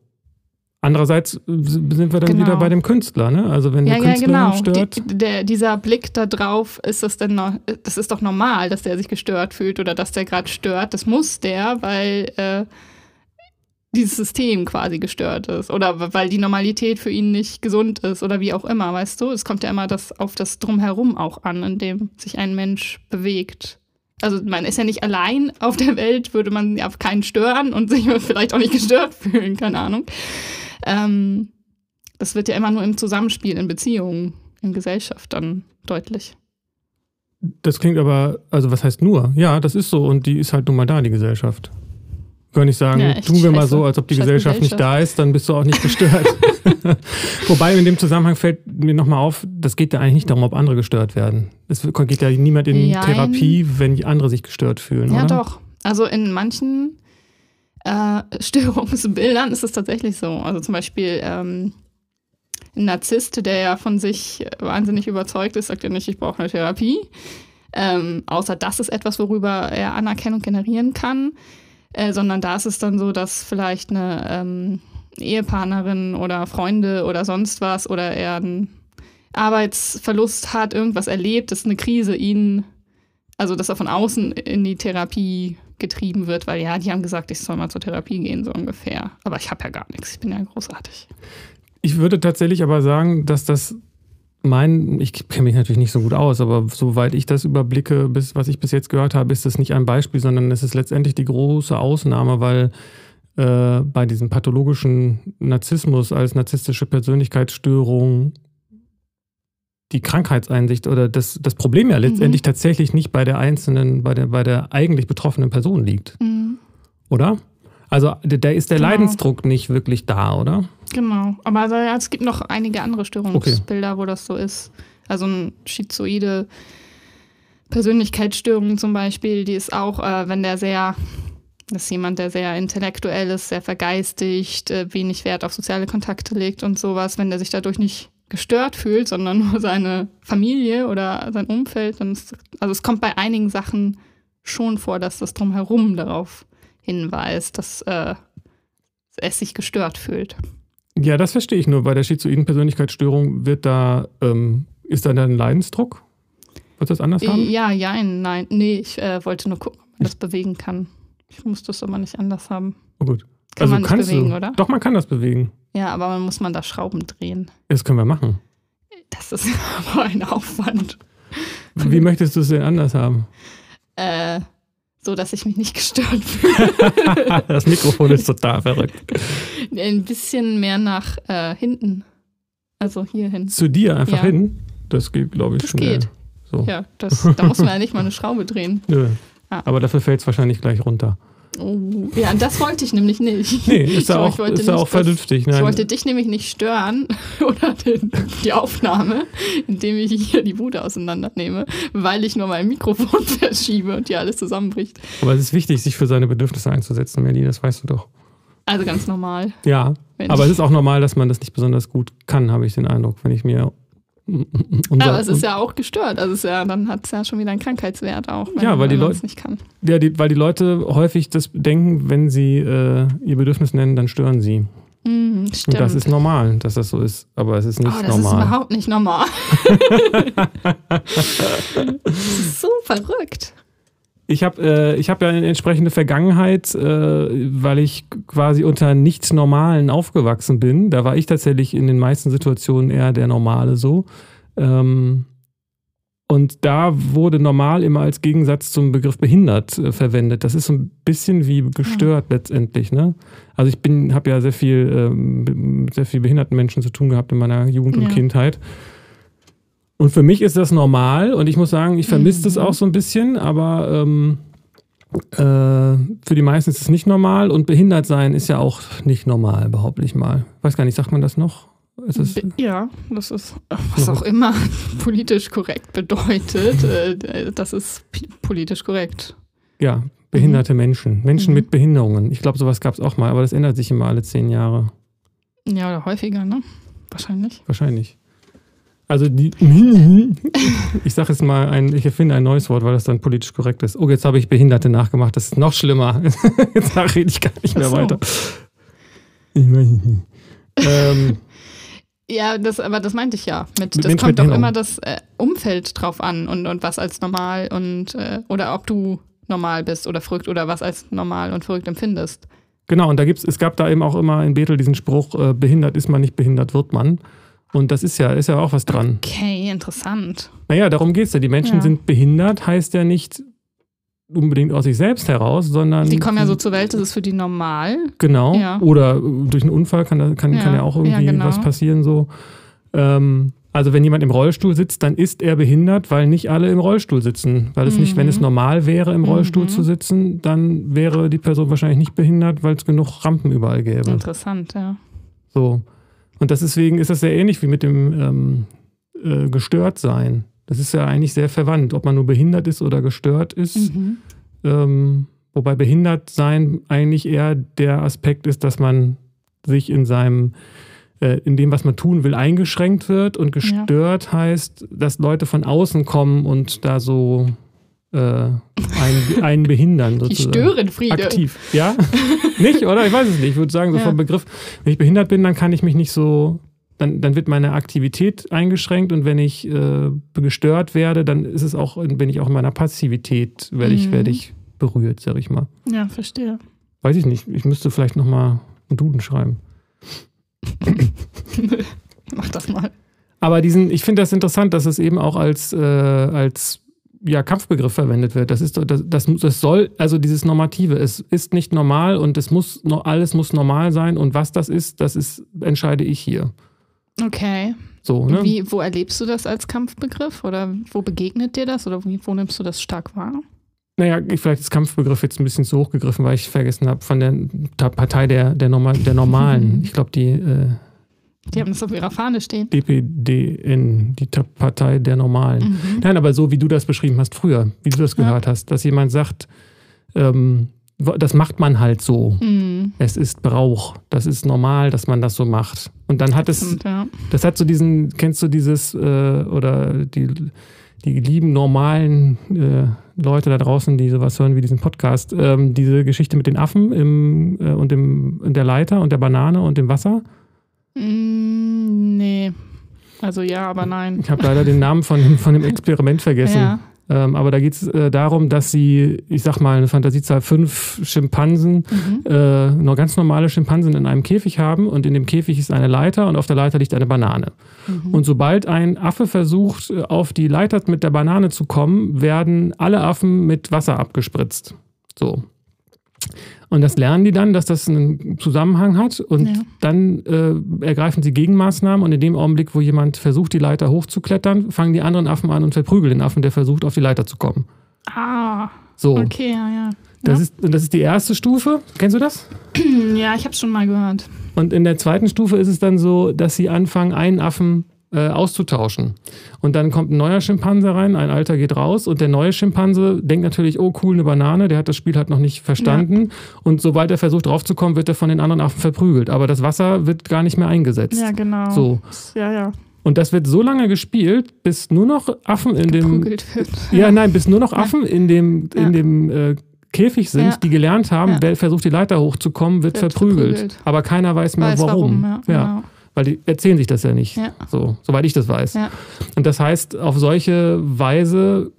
Andererseits äh, sind wir dann Genau. wieder bei dem Künstler, ne? Also wenn Ja, der ja, Künstler genau. stört, Die, der, dieser Blick da drauf, ist das denn noch, das ist doch normal, dass der sich gestört fühlt oder dass der gerade stört. Das muss der, weil äh, dieses System quasi gestört ist oder weil die Normalität für ihn nicht gesund ist oder wie auch immer, weißt du? Es kommt ja immer das auf das Drumherum auch an, in dem sich ein Mensch bewegt. Also man ist ja nicht allein auf der Welt, würde man ja keinen stören und sich vielleicht auch nicht gestört fühlen, keine Ahnung. Ähm, das wird ja immer nur im Zusammenspiel, in Beziehungen, in Gesellschaft dann deutlich. Das klingt aber, also was heißt nur? Ja, das ist so und die ist halt nun mal da, die Gesellschaft. Wir können nicht sagen, Ja, tun wir mal scheiße. so, als ob die Scheiß Gesellschaft nicht da ist, dann bist du auch nicht gestört. Wobei in dem Zusammenhang fällt mir nochmal auf, das geht ja eigentlich nicht darum, ob andere gestört werden. Es geht ja niemand in Jein. Therapie, wenn andere sich gestört fühlen, Ja, oder? doch. Also in manchen äh, Störungsbildern ist es tatsächlich so. Also zum Beispiel ähm, ein Narzisst, der ja von sich wahnsinnig überzeugt ist, sagt ja nicht, ich brauche eine Therapie. Ähm, außer das ist etwas, worüber er Anerkennung generieren kann. Äh, sondern da ist es dann so, dass vielleicht eine ähm, Ehepartnerin oder Freunde oder sonst was oder er einen Arbeitsverlust hat, irgendwas erlebt, dass eine Krise ihn also, dass er von außen in die Therapie getrieben wird, weil ja, die haben gesagt, ich soll mal zur Therapie gehen, so ungefähr. Aber ich habe ja gar nichts. Ich bin ja großartig. Ich würde tatsächlich aber sagen, dass das mein, ich kenne mich natürlich nicht so gut aus, aber soweit ich das überblicke, bis was ich bis jetzt gehört habe, ist das nicht ein Beispiel, sondern es ist letztendlich die große Ausnahme, weil äh, bei diesem pathologischen Narzissmus als narzisstische Persönlichkeitsstörung die Krankheitseinsicht oder das, das Problem ja letztendlich tatsächlich nicht bei der einzelnen, bei der, bei der eigentlich betroffenen Person liegt, oder? Also da ist der Genau. Leidensdruck nicht wirklich da, oder? Genau. Aber also, ja, es gibt noch einige andere Störungsbilder, wo das so ist. Also eine schizoide Persönlichkeitsstörung zum Beispiel, die ist auch, äh, wenn der sehr, das ist jemand, der sehr intellektuell ist, sehr vergeistigt, äh, wenig Wert auf soziale Kontakte legt und sowas, wenn der sich dadurch nicht gestört fühlt, sondern nur seine Familie oder sein Umfeld, dann ist, also es kommt bei einigen Sachen schon vor, dass das drumherum darauf hinweist, dass äh, es sich gestört fühlt. Ja, das verstehe ich nur. Bei der schizoiden Persönlichkeitsstörung wird da, ähm, ist da dann ein Leidensdruck? Wird das anders haben? Ja, ja, nein. Nee, ich äh, wollte nur gucken, ob man das bewegen kann. Ich muss das aber nicht anders haben. Oh gut. Kann man nicht kannst bewegen, du, oder? Doch, man kann das bewegen. Ja, aber man muss man da Schrauben drehen. Das können wir machen. Das ist aber ein Aufwand. Wie möchtest du es denn anders haben? Äh, so, dass ich mich nicht gestört fühle. das Mikrofon ist total verrückt. Ein bisschen mehr nach äh, hinten. Also hier hin. Zu dir einfach Ja. hin? Das geht, glaube ich, Das schnell. geht. So. Ja, das, da muss man ja nicht mal eine Schraube drehen. Nö. Ah. Aber dafür fällt es wahrscheinlich gleich runter. Oh, ja, das wollte ich nämlich nicht. Nee, ist ja auch, ich wollte ist auch vernünftig. Ich Nein. wollte dich nämlich nicht stören oder den, die Aufnahme, indem ich hier die Bude auseinandernehme, weil ich nur mein Mikrofon verschiebe und hier alles zusammenbricht. Aber es ist wichtig, sich für seine Bedürfnisse einzusetzen, Melly, das weißt du doch. Also ganz normal. Ja, aber ich- es ist auch normal, dass man das nicht besonders gut kann, habe ich den Eindruck, wenn ich mir unser, Aber es ist ja auch gestört. Also es ist ja, dann hat es ja schon wieder einen Krankheitswert auch, wenn, Ja, weil die Leute- es nicht kann. Ja, die, weil die Leute häufig das denken, wenn sie äh, ihr Bedürfnis nennen, dann stören sie. Mhm, stimmt. Und das ist normal, dass das so ist. Aber es ist nicht oh, das ist normal. überhaupt nicht normal. das ist so verrückt. Ich habe äh, ich hab ja eine entsprechende Vergangenheit, äh, weil ich quasi unter nicht Normalen aufgewachsen bin. Da war ich tatsächlich in den meisten Situationen eher der Normale so. Ähm, und da wurde normal immer als Gegensatz zum Begriff behindert äh, verwendet. Das ist so ein bisschen wie gestört letztendlich. Ne? Also ich bin, habe ja sehr viel ähm, mit sehr viel behinderten Menschen zu tun gehabt in meiner Jugend und Ja. Kindheit. Und für mich ist das normal und ich muss sagen, ich vermisse das Mhm. auch so ein bisschen, aber ähm, äh, für die meisten ist es nicht normal und behindert sein ist ja auch nicht normal, behaupte ich mal. Weiß gar nicht, sagt man das noch? Be- Ja, das ist, was auch immer politisch korrekt bedeutet, äh, das ist politisch korrekt. ja, behinderte Menschen. Menschen Mhm. mit Behinderungen. Ich glaube, sowas gab es auch mal, aber das ändert sich immer alle zehn Jahre. Ja, oder häufiger, ne? Wahrscheinlich. Wahrscheinlich. Also die. Ich sage jetzt mal, ein, ich erfinde ein neues Wort, weil das dann politisch korrekt ist. Oh, jetzt habe ich Behinderte nachgemacht. Das ist noch schlimmer. Jetzt rede ich gar nicht mehr so. weiter. Ich nicht. Ähm, Ja, das, aber das meinte ich ja. Mit, das Menschen kommt doch immer das äh, Umfeld drauf an und, und was als normal und äh, oder ob du normal bist oder verrückt oder was als normal und verrückt empfindest. genau, und da gibt's, es gab da eben auch immer in Bethel diesen Spruch, äh, behindert ist man nicht, behindert wird man. Und das ist ja, ist ja auch was dran. Okay, interessant. Naja, darum geht's ja. Die Menschen Ja. sind behindert, heißt ja nicht, unbedingt aus sich selbst heraus, sondern. Die kommen ja so zur Welt, das ist für die normal. Genau. Ja. Oder äh, durch einen Unfall kann, da- kann, kann Ja, ja auch ja, irgendwie genau. was passieren so. Ähm, also wenn jemand im Rollstuhl sitzt, dann ist er behindert, weil nicht alle im Rollstuhl sitzen. Weil es nicht, wenn es normal wäre, im Rollstuhl Mhm. zu sitzen, dann wäre die Person wahrscheinlich nicht behindert, weil es genug Rampen überall gäbe. Interessant, ja. So. Und das deswegen ist das sehr ähnlich wie mit dem ähm, äh, Gestörtsein. Das ist ja eigentlich sehr verwandt, ob man nur behindert ist oder gestört ist. Mhm. Ähm, wobei behindert sein eigentlich eher der Aspekt ist, dass man sich in seinem, äh, in dem, was man tun will, eingeschränkt wird. Und gestört heißt, dass Leute von außen kommen und da so äh, einen, einen behindern. Die Sozusagen. Störenfriede. Aktiv. Ja? nicht, oder? Ich weiß es nicht. Ich würde sagen, so Ja. vom Begriff, wenn ich behindert bin, dann kann ich mich nicht so, dann, dann wird meine Aktivität eingeschränkt und wenn ich äh, gestört werde, dann ist es auch, bin ich auch in meiner Passivität, werde ich, Mhm. werde ich berührt, sag ich mal. Ja, verstehe. Weiß ich nicht. Ich müsste vielleicht nochmal einen Duden schreiben. Mach das mal. Aber diesen, ich finde das interessant, dass es eben auch als, äh, als ja, Kampfbegriff verwendet wird. Das ist das, das, das soll, also dieses Normative, es ist nicht normal und es muss alles muss normal sein und was das ist, das ist, entscheide ich hier. Okay. So, ne? Wie, wo erlebst du das als Kampfbegriff? Oder wo begegnet dir das? Oder wie, wo nimmst du das stark wahr? Naja, ich- vielleicht ist Kampfbegriff jetzt ein bisschen zu hoch gegriffen, weil ich vergessen habe, von der Partei der, der, Normal, der Normalen. Ich glaube, die äh, Die haben das auf ihrer Fahne stehen. DPDN, die Partei der Normalen. Mhm. Nein, aber so wie du das beschrieben hast früher, wie du das Ja. gehört hast, dass jemand sagt, ähm, das macht man halt so. Mhm. Es ist Brauch. Das ist normal, dass man das so macht. Und dann hat es, Stimmt, ja. das hat so diesen, kennst du dieses, äh, oder die, die lieben normalen äh, Leute da draußen, die sowas hören wie diesen Podcast, ähm, diese Geschichte mit den Affen im, äh, und dem, und der Leiter und der Banane und dem Wasser. Mm, nee. Also ja, aber nein. Ich habe leider den Namen von dem, von dem Experiment vergessen. Ja. Ähm, aber da geht es äh, darum, dass sie, ich sag mal, eine Fantasiezahl, fünf Schimpansen, Mhm. äh, nur ganz normale Schimpansen in einem Käfig haben und in dem Käfig ist eine Leiter und auf der Leiter liegt eine Banane. Mhm. Und sobald ein Affe versucht, äh, auf die Leiter mit der Banane zu kommen, werden alle Affen mit Wasser abgespritzt. So. Und das lernen die dann, dass das einen Zusammenhang hat. Und Ja. dann äh, ergreifen sie Gegenmaßnahmen. Und in dem Augenblick, wo jemand versucht, die Leiter hochzuklettern, fangen die anderen Affen an und verprügeln den Affen, der versucht, auf die Leiter zu kommen. Ah, So. okay, ja, ja. Das, Ja. ist, und das ist die erste Stufe. Kennst du das? Ja, ich habe schon mal gehört. Und in der zweiten Stufe ist es dann so, dass sie anfangen, einen Affen äh, auszutauschen. Und dann kommt ein neuer Schimpanse rein, ein alter geht raus und der neue Schimpanse denkt natürlich, oh cool, eine Banane, der hat das Spiel halt noch nicht verstanden. Und sobald er versucht draufzukommen, wird er von den anderen Affen verprügelt. Aber das Wasser wird gar nicht mehr eingesetzt. Ja, genau. So. Ja, ja. Und das wird so lange gespielt, bis nur noch Affen in dem. Wird. Ja, nein, bis nur noch Affen in dem, in Ja. dem äh, Käfig sind, Ja. die gelernt haben, Ja. wer versucht, die Leiter hochzukommen, wird, Wird verprügelt. verprügelt. Aber keiner weiß mehr Weiß warum. warum, ja. Genau. Weil die erzählen sich das ja nicht. Ja. So, soweit ich das weiß. Ja. Und das heißt, auf solche Weise,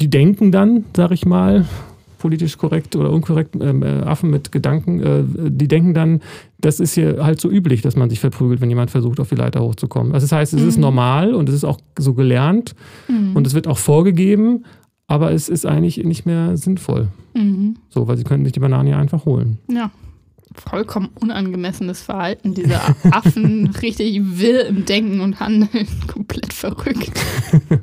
die denken dann, sag ich mal, politisch korrekt oder unkorrekt, ähm, äh, Affen mit Gedanken, äh, die denken dann, das ist hier halt so üblich, dass man sich verprügelt, wenn jemand versucht, auf die Leiter hochzukommen. Also das heißt, es ist Mhm. normal und es ist auch so gelernt Mhm. und es wird auch vorgegeben, aber es ist eigentlich nicht mehr sinnvoll. Mhm. So, weil sie können sich die Banane ja einfach holen. Ja. Vollkommen unangemessenes Verhalten dieser Affen, richtig wirr im Denken und Handeln, komplett verrückt.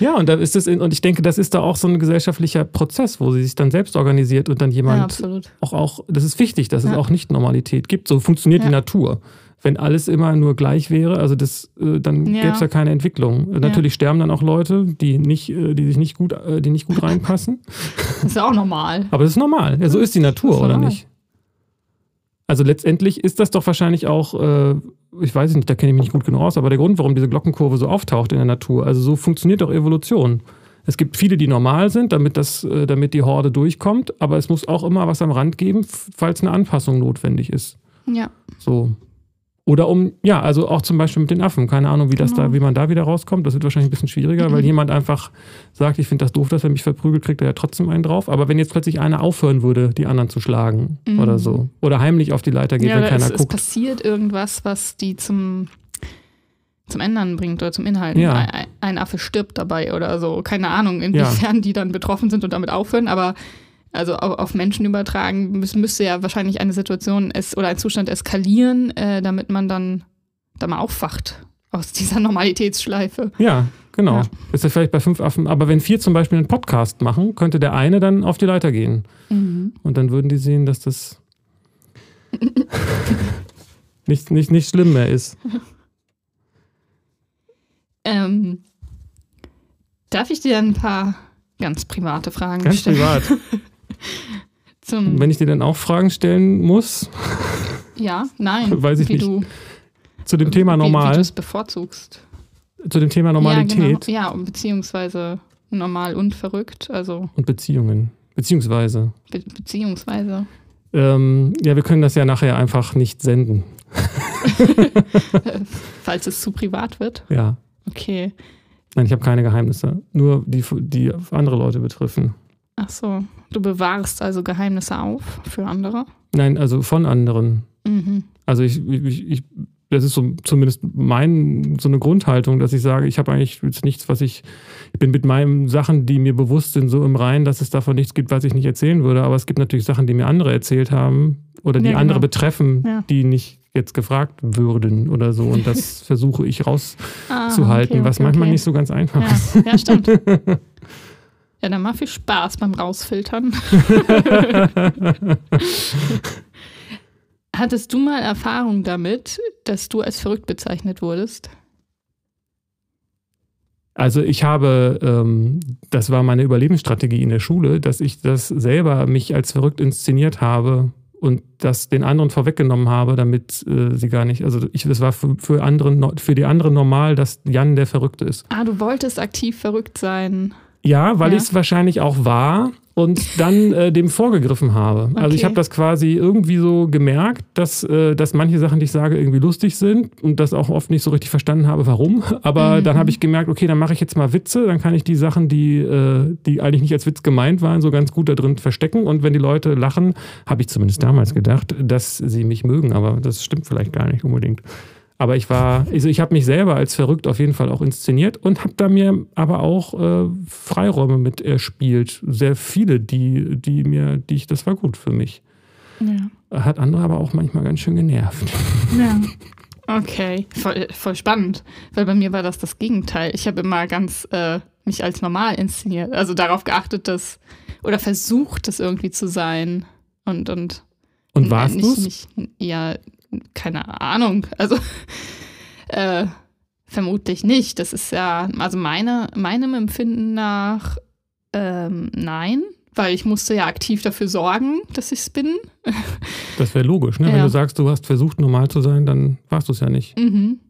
Ja, und da ist es in, und ich denke, das ist da auch so ein gesellschaftlicher Prozess, wo sie sich dann selbst organisiert und dann Ja, jemand absolut. auch, auch, das ist wichtig, dass es Ja. auch nicht Normalität gibt. So funktioniert die Ja. Natur. Wenn alles immer nur gleich wäre, also das, äh, dann Ja. gäbe es ja keine Entwicklung. Natürlich sterben dann auch Leute, die nicht, äh, die sich nicht gut, äh, die nicht gut reinpassen. Das ist ja auch normal. Aber das ist normal. Ja, so ist die Natur, ist oder nicht? Also letztendlich ist das doch wahrscheinlich auch, äh, ich weiß nicht, da kenne ich mich nicht gut genug aus, aber der Grund, warum diese Glockenkurve so auftaucht in der Natur. Also so funktioniert doch Evolution. Es gibt viele, die normal sind, damit, das, äh, damit die Horde durchkommt, aber es muss auch immer was am Rand geben, falls eine Anpassung notwendig ist. Ja. So. Oder um, ja, also auch zum Beispiel mit den Affen. Keine Ahnung, wie, das Genau. da, wie man da wieder rauskommt. Das wird wahrscheinlich ein bisschen schwieriger, weil jemand einfach sagt, ich finde das doof, dass er mich verprügelt, kriegt er ja trotzdem einen drauf. Aber wenn jetzt plötzlich einer aufhören würde, die anderen zu schlagen Mhm. oder so. Oder heimlich auf die Leiter geht, ja, wenn keiner es, es guckt. passiert irgendwas, was die zum, zum Ändern bringt oder zum Inhalten. Ja. Ein, ein Affe stirbt dabei oder so. Keine Ahnung, inwiefern die dann betroffen sind und damit aufhören, aber also auf, Menschen übertragen, müsste ja wahrscheinlich eine Situation es, oder ein Zustand eskalieren, äh, damit man dann da mal aufwacht aus dieser Normalitätsschleife. Ja, genau. Ja. Ist ja vielleicht bei fünf Affen. Aber wenn vier zum Beispiel einen Podcast machen, könnte der eine dann auf die Leiter gehen. Mhm. Und dann würden die sehen, dass das nicht, nicht, nicht schlimm mehr ist. Ähm, darf ich dir ein paar ganz private Fragen Ganz stellen? privat. Zum, Wenn ich dir dann auch Fragen stellen muss ja, nein. Weiß ich wie nicht. Du, zu dem Thema Wie, wie normal, du es bevorzugst. zu dem Thema Normalität Ja, genau. ja, beziehungsweise normal und verrückt, also und Beziehungen. Beziehungsweise. be beziehungsweise. Ähm, ja, wir können das ja nachher einfach nicht senden. Falls es zu privat wird. Ja. Okay. Nein, ich habe keine Geheimnisse. Nur die, die andere Leute betreffen. Ach so. Du bewahrst also Geheimnisse auf für andere? Nein, also von anderen. Mhm. Also ich, ich, ich das ist so zumindest mein, so eine Grundhaltung, dass ich sage, ich habe eigentlich jetzt nichts, was ich, ich bin mit meinen Sachen, die mir bewusst sind, so im Reinen, dass es davon nichts gibt, was ich nicht erzählen würde. Aber es gibt natürlich Sachen, die mir andere erzählt haben oder die Ja, genau. andere betreffen, Ja. die nicht jetzt gefragt würden oder so. Und das versuche ich rauszuhalten, Ah, okay, was okay, manchmal okay. nicht so ganz einfach ist. Ja, ja, stimmt. Ja, dann mal viel Spaß beim Rausfiltern. Hattest du mal Erfahrung damit, dass du als verrückt bezeichnet wurdest? Also ich habe, ähm, das war meine Überlebensstrategie in der Schule, dass ich das selber mich als verrückt inszeniert habe und das den anderen vorweggenommen habe, damit äh, sie gar nicht, also ich, das war für, für, anderen, für die anderen normal, dass Jan der Verrückte ist. Ah, du wolltest aktiv verrückt sein. Ja, weil Ja. ich es wahrscheinlich auch war und dann äh, dem vorgegriffen habe. Also ich Okay. habe das quasi irgendwie so gemerkt, dass, äh, dass manche Sachen, die ich sage, irgendwie lustig sind und das auch oft nicht so richtig verstanden habe, warum. Aber Mhm. dann habe ich gemerkt, okay, dann mache ich jetzt mal Witze, dann kann ich die Sachen, die, äh, die eigentlich nicht als Witz gemeint waren, so ganz gut da drin verstecken. Und wenn die Leute lachen, habe ich zumindest damals gedacht, dass sie mich mögen. Aber das stimmt vielleicht gar nicht unbedingt. Aber ich war, also ich habe mich selber als verrückt auf jeden Fall auch inszeniert und habe da mir aber auch äh, Freiräume mit erspielt. Sehr viele, die, die mir, die ich, das war gut für mich. Ja. Hat andere aber auch manchmal ganz schön genervt. ja. Okay, voll, voll spannend, weil bei mir war das das Gegenteil. Ich habe immer ganz äh, mich als normal inszeniert, also darauf geachtet, dass oder versucht, das irgendwie zu sein und und Und N- warst nicht, Ja, keine Ahnung. Also äh, vermutlich nicht. Das ist ja, also meine, meinem Empfinden nach ähm, nein, weil ich musste ja aktiv dafür sorgen, dass ich es bin. Das wäre logisch, ne? Wenn Ja. du sagst, du hast versucht, normal zu sein, dann warst du es ja nicht. Mhm.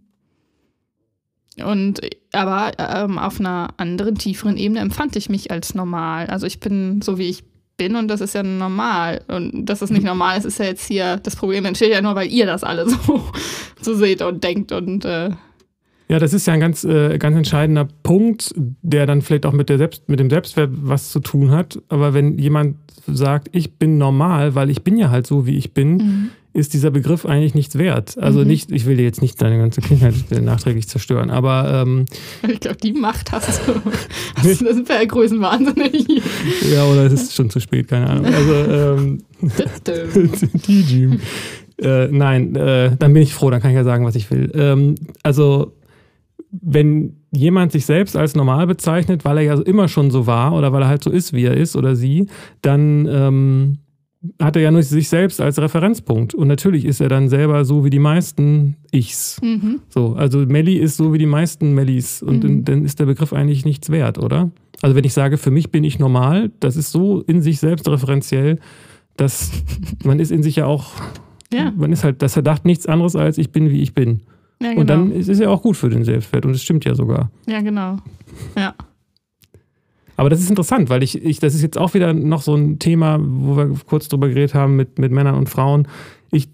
Und aber ähm, auf einer anderen, tieferen Ebene empfand ich mich als normal. Also ich bin so, wie ich bin und das ist ja normal. Und dass es nicht normal ist, ist ja jetzt hier, das Problem entsteht ja nur, weil ihr das alle so, so seht und denkt und äh, Ja, das ist ja ein ganz, äh, ganz entscheidender Punkt, der dann vielleicht auch mit, der Selbst, mit dem Selbstwert was zu tun hat. Aber wenn jemand sagt, ich bin normal, weil ich bin ja halt so, wie ich bin, ist dieser Begriff eigentlich nichts wert. Also Mhm. nicht, ich will dir jetzt nicht deine ganze Kindheit nachträglich zerstören, aber ähm, ich glaube, die Macht hast du. hast du das ja Größenwahnsinnig. ja, oder es ist schon zu spät, keine Ahnung. Also ähm, die Gym. Äh, nein, äh, dann bin ich froh, dann kann ich ja sagen, was ich will. Ähm, also, wenn jemand sich selbst als normal bezeichnet, weil er ja immer schon so war oder weil er halt so ist, wie er ist oder sie, dann ähm, hat er ja nur sich selbst als Referenzpunkt. Und natürlich ist er dann selber so wie die meisten Ichs. mhm. So, also Melli ist so wie die meisten Mellis und Mhm. dann ist der Begriff eigentlich nichts wert, oder? Also wenn ich sage, für mich bin ich normal, das ist so in sich selbst referenziell, dass man ist in sich ja auch, Ja, man ist halt, das verdacht nichts anderes als ich bin, wie ich bin. ja, genau. Und dann ist es ja auch gut für den Selbstwert und es stimmt ja sogar. ja, genau. Ja. Aber das ist interessant, weil ich, ich, das ist jetzt auch wieder noch so ein Thema, wo wir kurz drüber geredet haben mit, mit Männern und Frauen. Ich,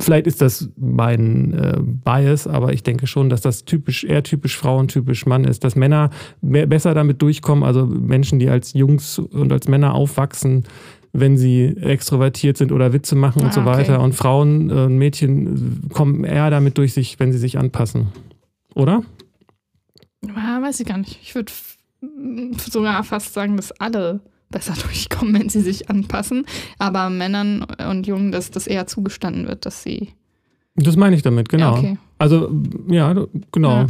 vielleicht ist das mein äh, Bias, aber ich denke schon, dass das typisch, eher typisch Frauentypisch Mann ist, dass Männer mehr, besser damit durchkommen, also Menschen, die als Jungs und als Männer aufwachsen, wenn sie extrovertiert sind oder Witze machen und Ah, so okay. weiter. Und Frauen äh, und Mädchen kommen eher damit durch sich, wenn sie sich anpassen. oder? Ja, weiß ich gar nicht. Ich würde sogar fast sagen, dass alle besser durchkommen, wenn sie sich anpassen. Aber Männern und Jungen, dass das eher zugestanden wird, dass sie. Das meine ich damit, genau. Ja, okay. Also, ja, genau. Ja.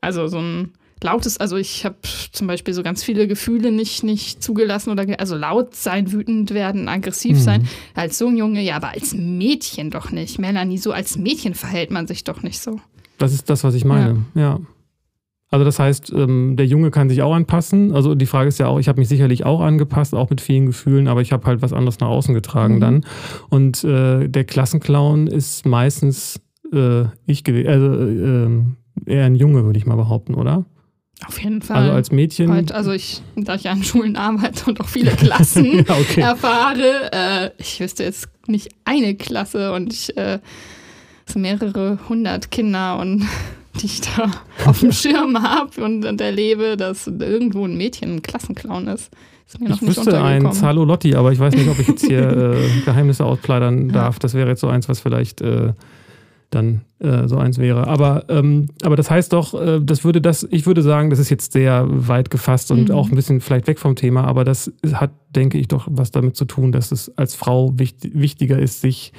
Also so ein lautes, also ich habe zum Beispiel so ganz viele Gefühle nicht, nicht zugelassen oder also laut sein, wütend werden, aggressiv Mhm. sein. Als so ein Junge, ja, aber als Mädchen doch nicht. Melanie, so als Mädchen verhält man sich doch nicht so. Das ist das, was ich meine, ja. Also das heißt, ähm, der Junge kann sich auch anpassen. Also die Frage ist ja auch, ich habe mich sicherlich auch angepasst, auch mit vielen Gefühlen, aber ich habe halt was anderes nach außen getragen Mhm. dann. Und äh, der Klassenclown ist meistens äh, ich gewesen, also äh, eher ein Junge, würde ich mal behaupten, oder? Auf jeden Fall. Also als Mädchen. Heute, also ich, da ich an Schulen arbeite und auch viele Klassen ja, okay. erfahre, äh, ich wüsste jetzt nicht eine Klasse und ich äh, es mehrere hundert Kinder und die ich da auf dem Schirm habe und, und erlebe, dass irgendwo ein Mädchen ein Klassenclown ist. Ist mir noch Ich nicht wüsste ein untergekommen. Zalo Lotti, aber ich weiß nicht, ob ich jetzt hier äh, Geheimnisse ausplaudern darf. Das wäre jetzt so eins, was vielleicht äh, dann äh, so eins wäre. Aber, ähm, aber das heißt doch, äh, das würde das, ich würde sagen, das ist jetzt sehr weit gefasst und Mhm. auch ein bisschen vielleicht weg vom Thema, aber das hat, denke ich, doch was damit zu tun, dass es als Frau wichtig, wichtiger ist, sich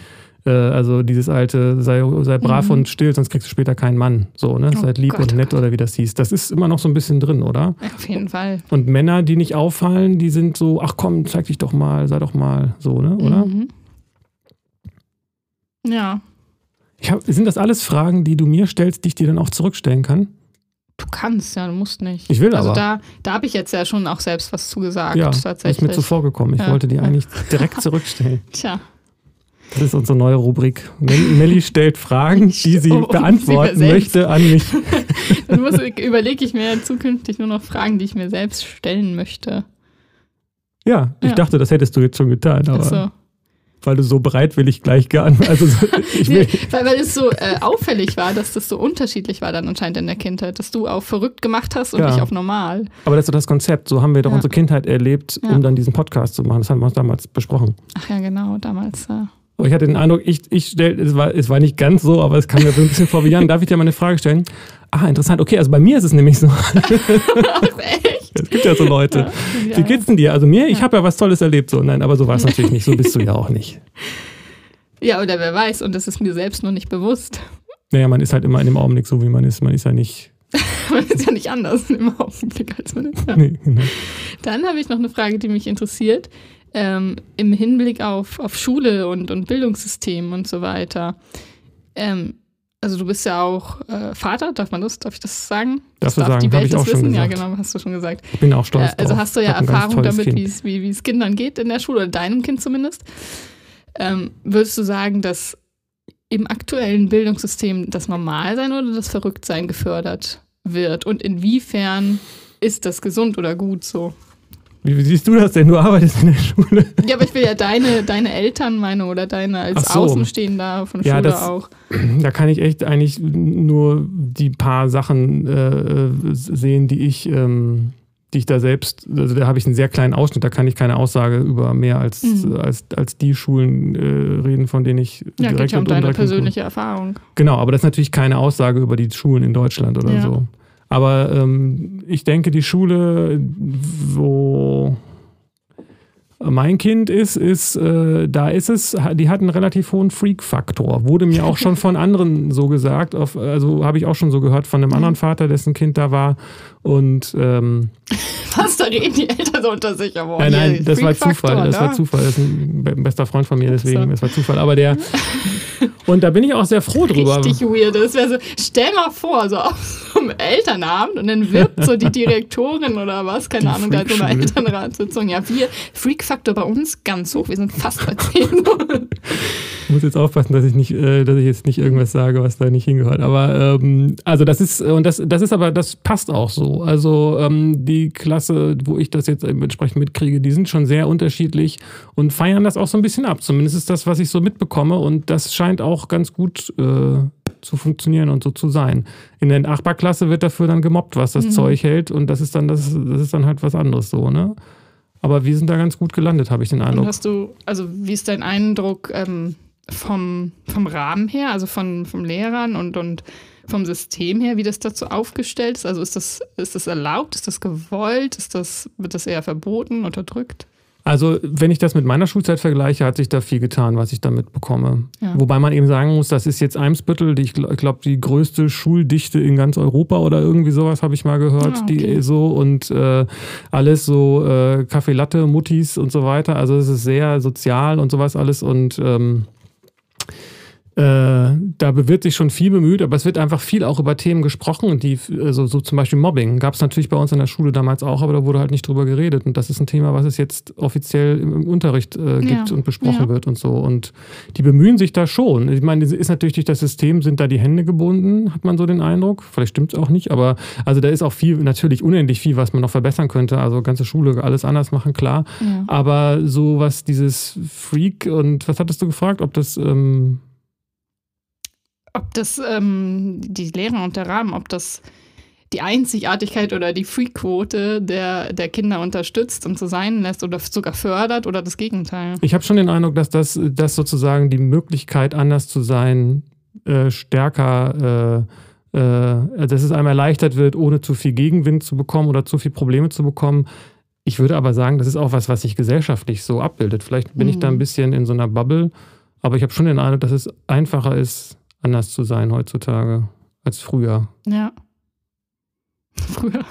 äh, also dieses alte, sei, sei brav Mhm. und still, sonst kriegst du später keinen Mann. So, ne? Oh Seid lieb Gott, und nett Gott. oder wie das hieß. Das ist immer noch so ein bisschen drin, oder? Auf jeden Fall. Und Männer, die nicht auffallen, die sind so, ach komm, zeig dich doch mal, sei doch mal so, ne? Oder? Mhm. Ja, Ich hab, sind das alles Fragen, die du mir stellst, die ich dir dann auch zurückstellen kann? du kannst ja, du musst nicht. Ich will also aber. da, da habe ich jetzt ja schon auch selbst was zugesagt, ja, ist tatsächlich. mir zuvor gekommen. Ich Ja. wollte die eigentlich direkt zurückstellen. Tja, Das ist unsere neue Rubrik. Mel Melli stellt Fragen, die sie sie beantworten selbst. möchte an mich. dann muss- überlege ich mir zukünftig nur noch Fragen, die ich mir selbst stellen möchte. Ja, ich Ja. dachte, das hättest du jetzt schon getan, aber Also, weil du so bereitwillig gleich geantwortet Also so, nee, weil, weil es so äh, auffällig war, dass das so unterschiedlich war dann anscheinend in der Kindheit, dass du auf verrückt gemacht hast und Ja. ich auf normal. aber das ist doch das Konzept. So haben wir doch Ja. unsere Kindheit erlebt, um dann diesen Podcast zu machen. Das haben wir uns damals besprochen. Ach ja, genau, damals. Äh, Aber ich hatte den Eindruck, ich, ich stell, es, war, es war nicht ganz so, aber es kam mir so ein bisschen vor wie Jan. Darf ich dir mal eine Frage stellen? Ah, interessant. Okay, also bei mir ist es nämlich so. Echt? Es gibt ja so Leute. Ja. Wie geht's denn dir? Also mir, ich habe ja was Tolles erlebt. So, nein, aber so war es natürlich nicht. So bist du ja auch nicht. Ja, oder wer weiß, und das ist mir selbst nur nicht bewusst. Naja, man ist halt immer in dem Augenblick so, wie man ist. Man ist ja nicht. Man ist ja nicht anders im Augenblick als man ist. Ja. Nee, genau. Dann habe ich noch eine Frage, die mich interessiert. Ähm, Im Hinblick auf, auf Schule und, und Bildungssystem und so weiter. Ähm, also du bist ja auch äh, Vater, darf man das, darf ich das sagen? Das darf sagen, die Welt das wissen? Ja, genau, hast du schon gesagt. Ich bin auch stolz Äh, also drauf. hast du ja Erfahrung damit, Kind. wie es wie, wie es Kindern geht in der Schule oder deinem Kind zumindest. Ähm, würdest du sagen, dass im aktuellen Bildungssystem das Normalsein oder das Verrücktsein gefördert wird? Und inwiefern ist das gesund oder gut so? Wie, wie siehst du das denn? Du arbeitest in der Schule. Ja, aber ich will ja deine, deine Elternmeinung oder deine als so. Außenstehender von Ja, Schule das- auch. Da kann ich echt eigentlich nur die paar Sachen äh, sehen, die ich, ähm, die ich da selbst, also da habe ich einen sehr kleinen Ausschnitt, da kann ich keine Aussage über mehr als, Mhm. als, als die Schulen äh, reden, von denen ich Ja, geht direkt ja um deine persönliche Erfahrung. Genau, aber das ist natürlich keine Aussage über die Schulen in Deutschland oder Ja. so. Aber ähm, ich denke, die Schule, wo mein Kind ist, ist, äh, da ist es, die hat einen relativ hohen Freak-Faktor. Wurde mir auch schon von anderen so gesagt. Auf, also habe ich auch schon so gehört von einem anderen Vater, dessen Kind da war. Und ähm, Was, da reden die Eltern so unter sich. Aber nein, nein, das war Zufall. Das war ne? Zufall. Das ist ein be- bester Freund von mir, deswegen, das war Zufall. Aber der, und da bin ich auch sehr froh drüber. Richtig weird. Das wäre so, stell mal vor, so auf so einem Elternabend und dann wirbt so die Direktorin oder was, keine Die Ahnung, da so eine. Elternratssitzung. Ja, wir, Freak-Faktor bei uns ganz hoch. Wir sind fast bei 10. Ich muss jetzt aufpassen, dass ich nicht, äh, dass ich jetzt nicht irgendwas sage, was da nicht hingehört. Aber ähm, also das ist und das, das ist aber das passt auch so. Also ähm, die Klasse, wo ich das jetzt entsprechend mitkriege, die sind schon sehr unterschiedlich und feiern das auch so ein bisschen ab. Zumindest ist das, was ich so mitbekomme und das scheint auch ganz gut äh, zu funktionieren und so zu sein. In der Nachbarklasse wird dafür dann gemobbt, was das Mhm. Zeug hält und das ist dann das, das ist dann halt was anderes so ne. Aber wir sind da ganz gut gelandet, habe ich den Und Eindruck. hast du, also wie ist dein Eindruck, ähm, vom, vom Rahmen her, also von, vom Lehrern und, und vom System her, wie das dazu aufgestellt ist? Also ist das, ist das erlaubt, ist das gewollt, ist das, wird das eher verboten, unterdrückt? Also, wenn ich das mit meiner Schulzeit vergleiche, hat sich da viel getan, was ich damit bekomme. Ja. Wobei man eben sagen muss, das ist jetzt Eimsbüttel, die, ich glaube, die größte Schuldichte in ganz Europa oder irgendwie sowas habe ich mal gehört, Ah, okay. die so und äh, alles so äh, Kaffee Latte, Muttis und so weiter. Also es ist sehr sozial und sowas alles und ähm, äh, da wird sich schon viel bemüht, aber es wird einfach viel auch über Themen gesprochen, die, also so zum Beispiel Mobbing, gab es natürlich bei uns in der Schule damals auch, aber da wurde halt nicht drüber geredet. Und das ist ein Thema, was es jetzt offiziell im, Unterricht äh, gibt Ja. und besprochen Ja. wird und so. Und die bemühen sich da schon. Ich meine, es ist natürlich durch das System, sind da die Hände gebunden, hat man so den Eindruck. Vielleicht stimmt es auch nicht, aber also da ist auch viel, natürlich unendlich viel, was man noch verbessern könnte. Also ganze Schule, alles anders machen, klar. Ja. Aber so was dieses Freak und was hattest du gefragt, ob das ähm, Ob das ähm, die Lehrer und der Rahmen, ob das die Einzigartigkeit oder die Free-Quote der, der Kinder unterstützt und so sein lässt oder sogar fördert oder das Gegenteil. Ich habe schon den Eindruck, dass das, dass sozusagen die Möglichkeit, anders zu sein, äh, stärker, äh, äh, dass es einem erleichtert wird, ohne zu viel Gegenwind zu bekommen oder zu viel Probleme zu bekommen. Ich würde aber sagen, das ist auch was, was sich gesellschaftlich so abbildet. Vielleicht bin ich da ein Mhm. bisschen in so einer Bubble, aber ich habe schon den Eindruck, dass es einfacher ist, anders zu sein heutzutage als früher. Ja. Früher.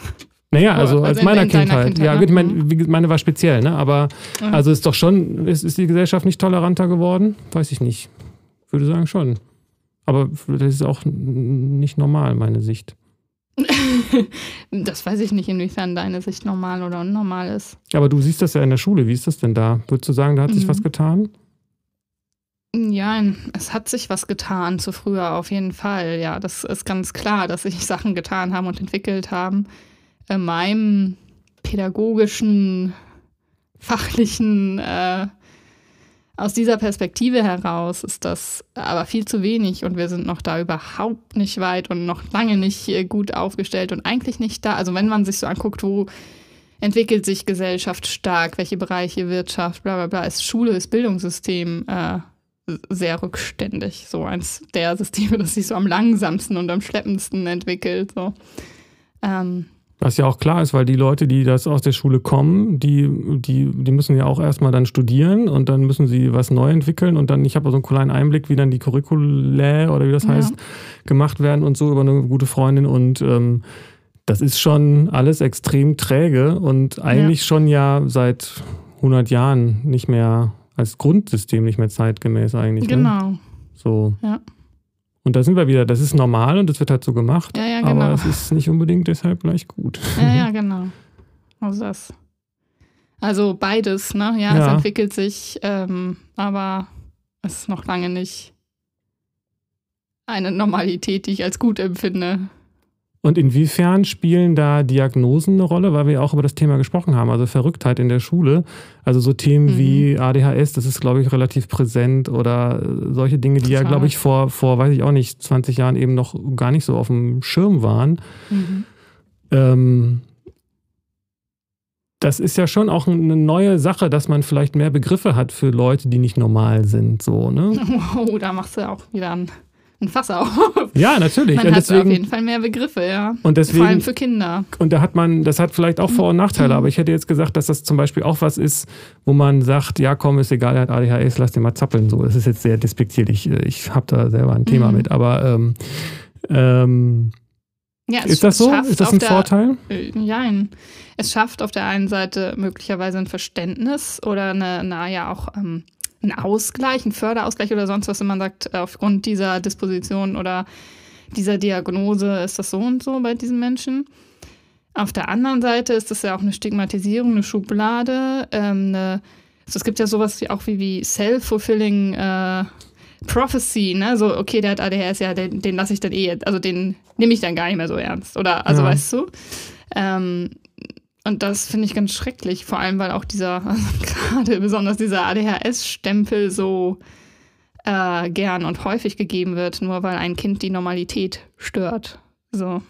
Naja, also also als in- meiner Kindheit. Kindheit, Ja, ne? gut, ich meine, Mhm. meine war speziell, ne? Aber Ja. also ist doch schon, ist, ist die Gesellschaft nicht toleranter geworden? Weiß ich nicht. Würde sagen schon. Aber das ist auch nicht normal, meine Sicht. das weiß ich nicht, inwiefern deine Sicht normal oder unnormal ist. Aber du siehst das ja in der Schule. Wie ist das denn da? Würdest du sagen, da hat sich Mhm. was getan? Ja, es hat sich was getan zu früher auf jeden Fall. Ja, das ist ganz klar, dass sich Sachen getan haben und entwickelt haben. In meinem pädagogischen, fachlichen, äh, aus dieser Perspektive heraus ist das aber viel zu wenig und wir sind noch da überhaupt nicht weit und noch lange nicht äh, gut aufgestellt und eigentlich nicht da. Also wenn man sich so anguckt, wo entwickelt sich Gesellschaft stark, welche Bereiche Wirtschaft, bla bla bla, ist Schule, ist Bildungssystem äh, sehr rückständig. So eins der Systeme, das sich so am langsamsten und am schleppendsten entwickelt. So. Ähm, Was ja auch klar ist, weil die Leute, die das aus der Schule kommen, die, die, die müssen ja auch erstmal dann studieren und dann müssen sie was neu entwickeln und dann, ich habe so einen kleinen Einblick, wie dann die Curriculae oder wie das Ja. heißt, gemacht werden und so über eine gute Freundin und ähm, das ist schon alles extrem träge und eigentlich schon ja seit 100 Jahren nicht mehr als Grundsystem nicht mehr zeitgemäß eigentlich. Ne? genau. So. Ja. Und da sind wir wieder, das ist normal und das wird halt so gemacht, Ja, ja, aber genau. es ist nicht unbedingt deshalb gleich gut. Ja, ja, genau. Also das. Also beides, ne? Ja, es Ja. entwickelt sich, ähm, aber es ist noch lange nicht eine Normalität, die ich als gut empfinde. Und inwiefern spielen da Diagnosen eine Rolle, weil wir ja auch über das Thema gesprochen haben, also Verrücktheit in der Schule, also so Themen Mhm. wie ADHS, das ist, glaube ich, relativ präsent oder äh, solche Dinge, die ja, Total. glaube ich, vor, vor, weiß ich auch nicht, 20 Jahren eben noch gar nicht so auf dem Schirm waren. Ähm, das ist ja schon auch eine neue Sache, dass man vielleicht mehr Begriffe hat für Leute, die nicht normal sind, so, ne? Oh, da machst du auch wieder ein, ein Fass auf. Ja, natürlich. Man und hat auf deswegen, jeden Fall mehr Begriffe, ja. und Vor allem deswegen für Kinder. Und da hat man, das hat vielleicht auch Vor- und Nachteile, Mhm. aber ich hätte jetzt gesagt, dass das zum Beispiel auch was ist, wo man sagt, ja komm, ist egal, er hat ADHS, lass den mal zappeln. So, das ist jetzt sehr despektierlich. Ich habe da selber ein Thema Mhm. mit, aber ähm, ähm, Ja, ist das so? Ist das auf ein der- Vorteil? Äh, Nein. Es schafft auf der einen Seite möglicherweise ein Verständnis oder eine, na ja, auch ähm, einen Ausgleich, einen Förderausgleich oder sonst was, wenn man sagt, äh, aufgrund dieser Disposition oder dieser Diagnose ist das so und so bei diesen Menschen. Auf der anderen Seite ist das ja auch eine Stigmatisierung, eine Schublade, ähm, eine, also es gibt ja sowas wie auch wie, wie self-fulfilling äh, Prophecy, ne? So, okay, der hat ADHS, ja, den, den lasse ich dann eh, also den nehme ich dann gar nicht mehr so ernst. Oder, also Ja. weißt du? Ähm, und das finde ich ganz schrecklich, vor allem, weil auch dieser, also gerade besonders dieser ADHS-Stempel so äh, gern und häufig gegeben wird, nur weil ein Kind die Normalität stört. So.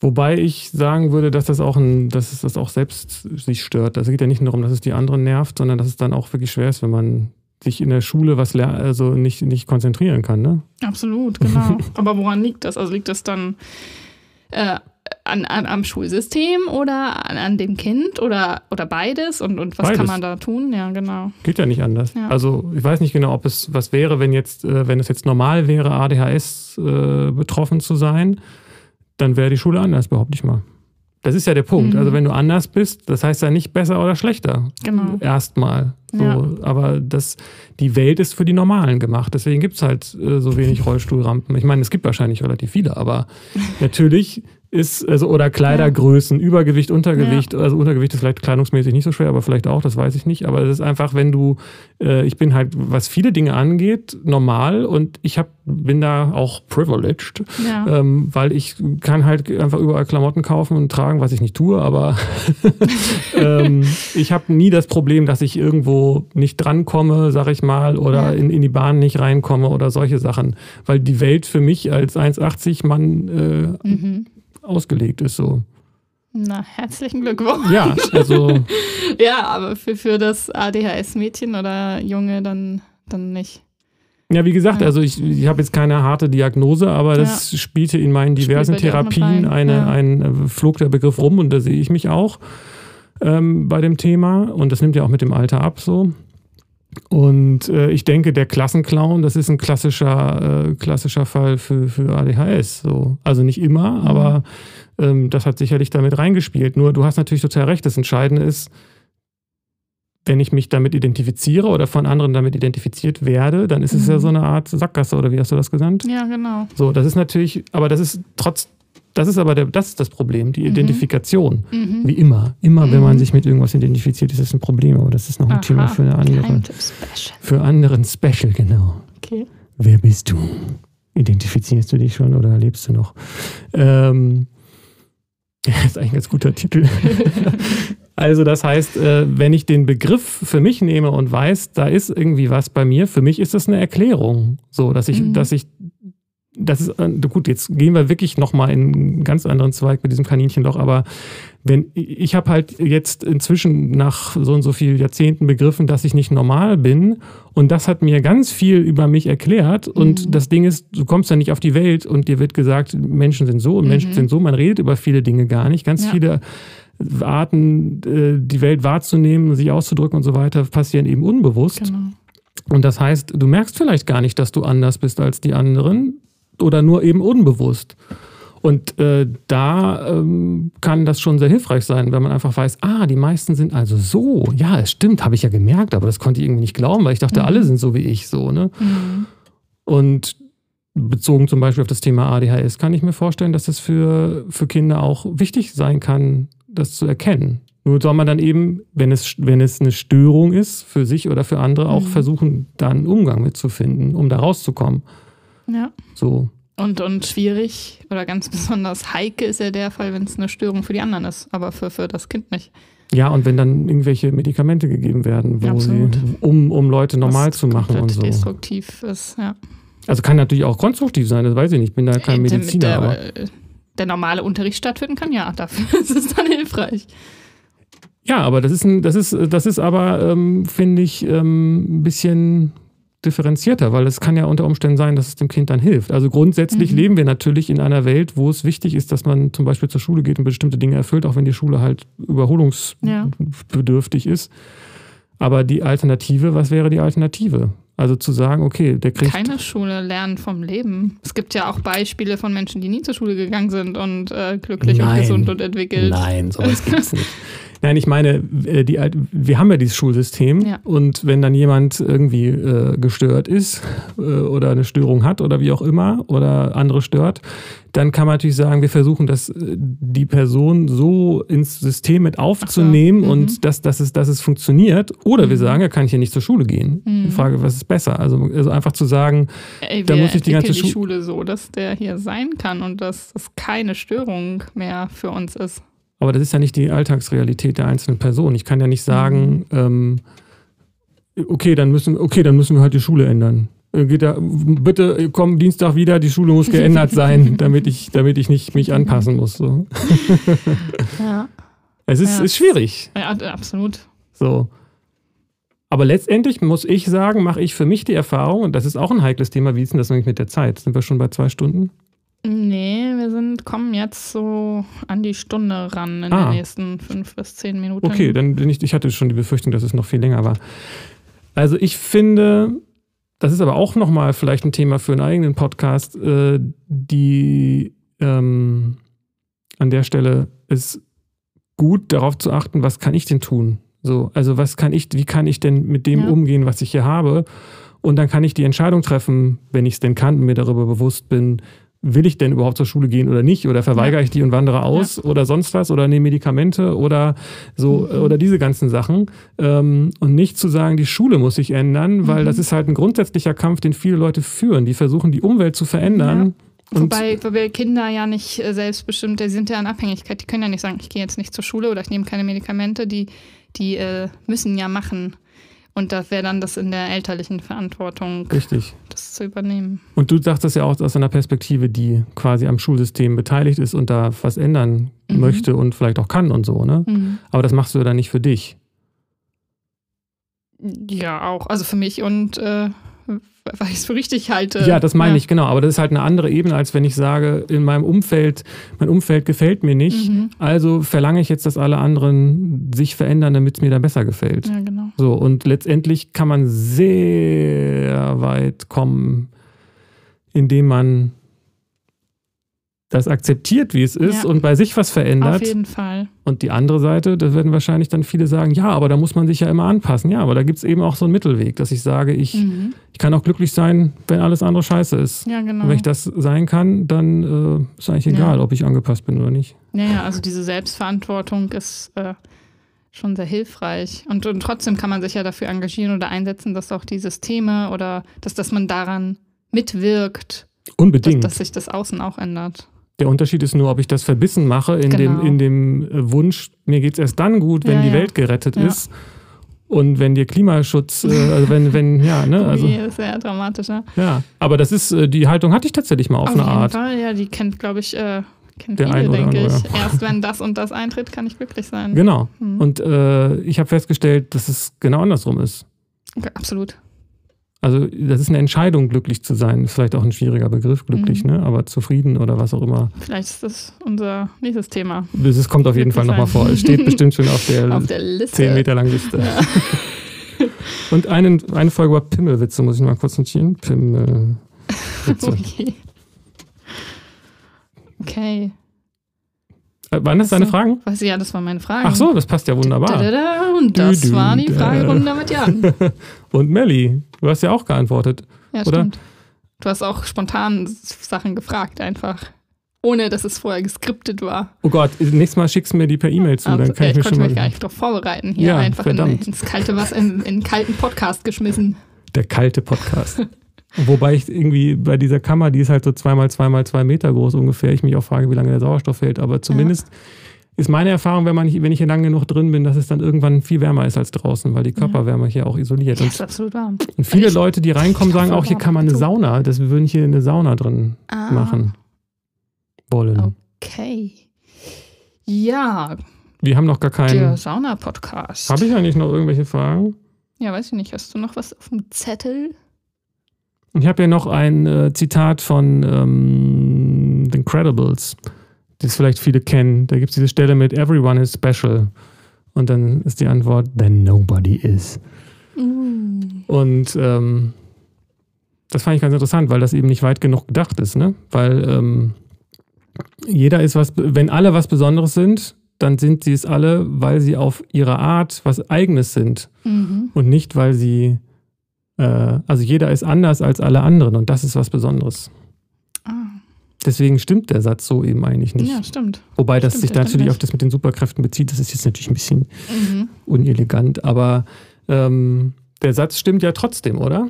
Wobei ich sagen würde, dass das auch ein, dass es das auch selbst sich stört. Also es geht ja nicht nur darum, dass es die anderen nervt, sondern dass es dann auch wirklich schwer ist, wenn man sich in der Schule was also nicht, nicht konzentrieren kann, ne? Absolut, genau. Aber woran liegt das? Also liegt das dann äh, an, an, am Schulsystem oder an, an, dem Kind oder, oder beides? Und, und was beides. kann man da tun? Ja, genau. Geht ja nicht anders. Ja. Also ich weiß nicht genau, ob es was wäre, wenn jetzt, äh, wenn es jetzt normal wäre, ADHS äh, betroffen zu sein, dann wäre die Schule anders, behaupte ich mal. Das ist ja der Punkt. Mhm. Also wenn du anders bist, das heißt ja nicht besser oder schlechter. Genau. Erstmal. So. Ja. Aber das, die Welt ist für die Normalen gemacht. Deswegen gibt es halt äh, so wenig Rollstuhlrampen. Ich meine, es gibt wahrscheinlich relativ viele, aber natürlich ist, also, oder Kleidergrößen, ja. Übergewicht, Untergewicht. Ja. Also Untergewicht ist vielleicht kleidungsmäßig nicht so schwer, aber vielleicht auch, das weiß ich nicht. Aber es ist einfach, wenn du, äh, ich bin halt, was viele Dinge angeht, normal und ich hab, bin da auch privileged, ja. ähm, weil ich kann halt einfach überall Klamotten kaufen und tragen, was ich nicht tue, aber ähm, ich habe nie das Problem, dass ich irgendwo nicht drankomme, sag ich mal, oder in, in die Bahn nicht reinkomme oder solche Sachen. Weil die Welt für mich als 1,80 Mann äh, mhm ausgelegt ist. So. Na, herzlichen Glückwunsch. Ja, also. ja, aber für, für das ADHS-Mädchen oder Junge dann, dann nicht. Ja, wie gesagt, also ich, ich habe jetzt keine harte Diagnose, aber das ja. spielte in meinen diversen Therapien eine, ja. ein, äh, flog der Begriff rum und da sehe ich mich auch ähm, bei dem Thema und das nimmt ja auch mit dem Alter ab so. Und äh, ich denke, der Klassenclown, das ist ein klassischer, äh, klassischer Fall für, für ADHS. So. Also nicht immer, mhm. aber ähm, das hat sicherlich damit reingespielt. Nur du hast natürlich total recht. Das Entscheidende ist, wenn ich mich damit identifiziere oder von anderen damit identifiziert werde, dann ist mhm. es ja mhm. so eine Art Sackgasse oder wie hast du das genannt? Ja, genau. So, das ist natürlich, aber das ist trotz, das ist aber der, das ist das Problem, die mhm. Identifikation. Mhm. Wie immer. Immer, mhm. wenn man mhm. sich mit irgendwas identifiziert, ist das ein Problem. Aber das ist noch ein Aha, Thema für eine andere. Für anderen Special, genau. Okay. Wer bist du? Identifizierst du dich schon oder lebst du noch? Ähm, das ist eigentlich ein ganz guter Titel. also, das heißt, äh, wenn ich den Begriff für mich nehme und weiß, da ist irgendwie was bei mir, für mich ist das eine Erklärung. So, dass ich, mhm. dass ich das ist äh, gut, jetzt gehen wir wirklich nochmal in einen ganz anderen Zweig mit diesem Kaninchenloch, aber wenn ich habe halt jetzt inzwischen nach so und so vielen Jahrzehnten begriffen, dass ich nicht normal bin und das hat mir ganz viel über mich erklärt und mhm. das Ding ist, du kommst ja nicht auf die Welt und dir wird gesagt, Menschen sind so und mhm. Menschen sind so, man redet über viele Dinge gar nicht, ganz ja. viele Arten, äh, die Welt wahrzunehmen, sich auszudrücken und so weiter, passieren eben unbewusst. Genau. Und das heißt, du merkst vielleicht gar nicht, dass du anders bist als die anderen oder nur eben unbewusst. Und äh, da ähm, kann das schon sehr hilfreich sein, wenn man einfach weiß, ah, die meisten sind also so. Ja, es stimmt, habe ich ja gemerkt, aber das konnte ich irgendwie nicht glauben, weil ich dachte, mhm. alle sind so wie ich so. Ne? Mhm. Und bezogen zum Beispiel auf das Thema ADHS kann ich mir vorstellen, dass das für, für Kinder auch wichtig sein kann, das zu erkennen. Nur soll man dann eben, wenn es, wenn es eine Störung ist, für sich oder für andere, auch mhm. versuchen, da einen Umgang mitzufinden, um da rauszukommen. Ja. So. Und, und schwierig oder ganz besonders heike ist ja der Fall, wenn es eine Störung für die anderen ist, aber für, für das Kind nicht. Ja, und wenn dann irgendwelche Medikamente gegeben werden, sie, um, um Leute normal Was zu machen und so. destruktiv ist, ja. Also kann natürlich auch konstruktiv sein, das weiß ich nicht, ich bin da kein Mediziner. Der, aber der normale Unterricht stattfinden kann, ja, dafür ist es dann hilfreich. Ja, aber das ist ein, das ist, das ist aber, ähm, finde ich, ähm, ein bisschen differenzierter, weil es kann ja unter Umständen sein, dass es dem Kind dann hilft. Also grundsätzlich mhm. leben wir natürlich in einer Welt, wo es wichtig ist, dass man zum Beispiel zur Schule geht und bestimmte Dinge erfüllt, auch wenn die Schule halt überholungsbedürftig ja. ist. Aber die Alternative, was wäre die Alternative? Also zu sagen, okay, der kriegt. Keine Schule lernen vom Leben. Es gibt ja auch Beispiele von Menschen, die nie zur Schule gegangen sind und äh, glücklich Nein. und gesund und entwickelt. Nein, sowas gibt es nicht. Nein, ich meine, äh, die, wir haben ja dieses Schulsystem ja. und wenn dann jemand irgendwie äh, gestört ist äh, oder eine Störung hat oder wie auch immer oder andere stört, dann kann man natürlich sagen, wir versuchen, das, äh, die Person so ins System mit aufzunehmen so. mhm. und dass, dass, es, dass es funktioniert. Oder wir mhm. sagen, er kann hier nicht zur Schule gehen. Mhm. Die Frage, was ist besser? Also, also einfach zu sagen, Ey, da muss ich die ganze die Schule so, dass der hier sein kann und dass das keine Störung mehr für uns ist. Aber das ist ja nicht die Alltagsrealität der einzelnen Person. Ich kann ja nicht sagen, mhm. ähm, okay, dann müssen, okay, dann müssen wir halt die Schule ändern. Äh, geht da, bitte komm Dienstag wieder, die Schule muss geändert sein, damit ich, damit ich nicht mich anpassen muss. So. Ja. Es ist, ja. ist schwierig. Ja, absolut. So. Aber letztendlich muss ich sagen, mache ich für mich die Erfahrung, und das ist auch ein heikles Thema, wie ist denn das eigentlich mit der Zeit? Sind wir schon bei zwei Stunden? Nee, wir sind, kommen jetzt so an die Stunde ran in Ah. den nächsten fünf bis zehn Minuten. Okay, dann bin ich, ich hatte schon die Befürchtung, dass es noch viel länger war. Also ich finde, das ist aber auch nochmal vielleicht ein Thema für einen eigenen Podcast, äh, die ähm, an der Stelle ist gut darauf zu achten, was kann ich denn tun? So, also was kann ich, wie kann ich denn mit dem Ja. umgehen, was ich hier habe? Und dann kann ich die Entscheidung treffen, wenn ich es denn kann und mir darüber bewusst bin, will ich denn überhaupt zur Schule gehen oder nicht? Oder verweigere Ja. ich die und wandere aus oder sonst was oder nehme Medikamente oder so Mhm. oder diese ganzen Sachen. Ähm, und nicht zu sagen, die Schule muss sich ändern, weil Mhm. das ist halt ein grundsätzlicher Kampf, den viele Leute führen. Die versuchen, die Umwelt zu verändern. Und Wobei, wobei Kinder ja nicht äh, selbstbestimmt, die sind ja in Abhängigkeit. Die können ja nicht sagen, ich gehe jetzt nicht zur Schule oder ich nehme keine Medikamente. Die, die äh, müssen ja machen. Und das wäre dann das in der elterlichen Verantwortung, richtig. das zu übernehmen. Und du sagst das ja auch aus einer Perspektive, die quasi am Schulsystem beteiligt ist und da was ändern Mhm. möchte und vielleicht auch kann und so, ne? Mhm. Aber das machst du ja dann nicht für dich. Ja, auch. Also für mich und äh, weil ich es für richtig halte. Ja, das meine ich, genau. Aber das ist halt eine andere Ebene, als wenn ich sage, in meinem Umfeld, mein Umfeld gefällt mir nicht. Mhm. Also verlange ich jetzt, dass alle anderen sich verändern, damit es mir da besser gefällt. Ja, genau. So, und letztendlich kann man sehr weit kommen, indem man das akzeptiert, wie es ist Ja. und bei sich was Auf verändert. jeden Fall. Und die andere Seite, da werden wahrscheinlich dann viele sagen, ja, aber da muss man sich ja immer anpassen. Ja, aber da gibt es eben auch so einen Mittelweg, dass ich sage, ich, Mhm. ich kann auch glücklich sein, wenn alles andere scheiße ist. Ja, genau. Und wenn ich das sein kann, dann äh, ist eigentlich Ja. egal, ob ich angepasst bin oder nicht. Ja, ja, also diese Selbstverantwortung ist äh, schon sehr hilfreich. Und, und trotzdem kann man sich ja dafür engagieren oder einsetzen, dass auch die Systeme oder dass, dass man daran mitwirkt, dass, Unbedingt. dass sich das Außen auch ändert. Der Unterschied ist nur, ob ich das verbissen mache in Genau. dem, in dem äh, Wunsch, mir geht es erst dann gut, wenn Ja, die. Welt gerettet ist. Und wenn dir Klimaschutz, äh, also wenn, wenn, ja, ne, also, nee, ist sehr dramatisch, ja. ja. Aber das ist, äh, die Haltung hatte ich tatsächlich mal auf, eine jeden Art. Fall, ja, die kennt, glaube ich, äh, kennt Der viele, denke andere, ich. Erst wenn das und das eintritt, kann ich glücklich sein. Genau. Mhm. Und äh, ich habe festgestellt, dass es genau andersrum ist. Okay, absolut. Also das ist eine Entscheidung, glücklich zu sein. Ist vielleicht auch ein schwieriger Begriff, glücklich, Mhm. ne? Aber zufrieden oder was auch immer. Vielleicht ist das unser nächstes Thema Das ist- kommt auf jeden Fall nochmal vor. Es steht bestimmt schon auf der, auf der Liste. 10 Meter langen Liste. Ja. Und einen, eine Folge über Pimmelwitze muss ich mal kurz notieren. Pimmelwitze. Okay. Okay. Äh, waren das deine Fragen? Was, ja, das war meine Frage. Ach so, das passt ja wunderbar. Und das war die. Fragerunde mit Jan. Und Melli, du hast ja auch geantwortet. Ja, Oder? stimmt. Du hast auch spontan Sachen gefragt, einfach. Ohne dass es vorher geskriptet war. Oh Gott, nächstes Mal schickst du mir die per E-Mail zu, Also, dann kann ja, ich ich mir konnte mich gar nicht darauf vorbereiten. Hier Ja, einfach in, ins kalte Wasser, in, in einen kalten Podcast geschmissen. Der kalte Podcast. Wobei ich irgendwie bei dieser Kammer, die ist halt so zweimal zweimal zwei Meter groß ungefähr, ich mich auch frage, wie lange der Sauerstoff hält. Aber zumindest ist meine Erfahrung, wenn, man, wenn ich hier lange genug drin bin, dass es dann irgendwann viel wärmer ist als draußen, weil die Körperwärme hier auch isoliert Ja, ist. ist absolut warm. Und viele Leute, die reinkommen, sagen auch, hier kann man eine. Sauna. Das wir würden hier eine Sauna drin Ah, machen wollen. Okay. Ja, Wir haben noch gar der keinen. Sauna-Podcast. Habe ich eigentlich noch irgendwelche Fragen? Ja, weiß ich nicht. Hast du noch was auf dem Zettel? Ich habe hier noch ein äh, Zitat von ähm, The Incredibles, das vielleicht viele kennen. Da gibt es diese Stelle mit Everyone is special. Und dann ist die Antwort, then nobody is. Uh. Und ähm, das fand ich ganz interessant, weil das eben nicht weit genug gedacht ist, ne? Weil ähm, jeder ist was, wenn alle was Besonderes sind, dann sind sie es alle, weil sie auf ihre Art was Eigenes sind Mhm. und nicht, weil sie, äh, also jeder ist anders als alle anderen und das ist was Besonderes. Deswegen stimmt der Satz so eben eigentlich nicht. Ja, stimmt. Wobei das stimmt, sich stimmt natürlich auf das mit den Superkräften bezieht, das ist jetzt natürlich ein bisschen Mhm. unelegant, aber ähm, der Satz stimmt ja trotzdem, oder?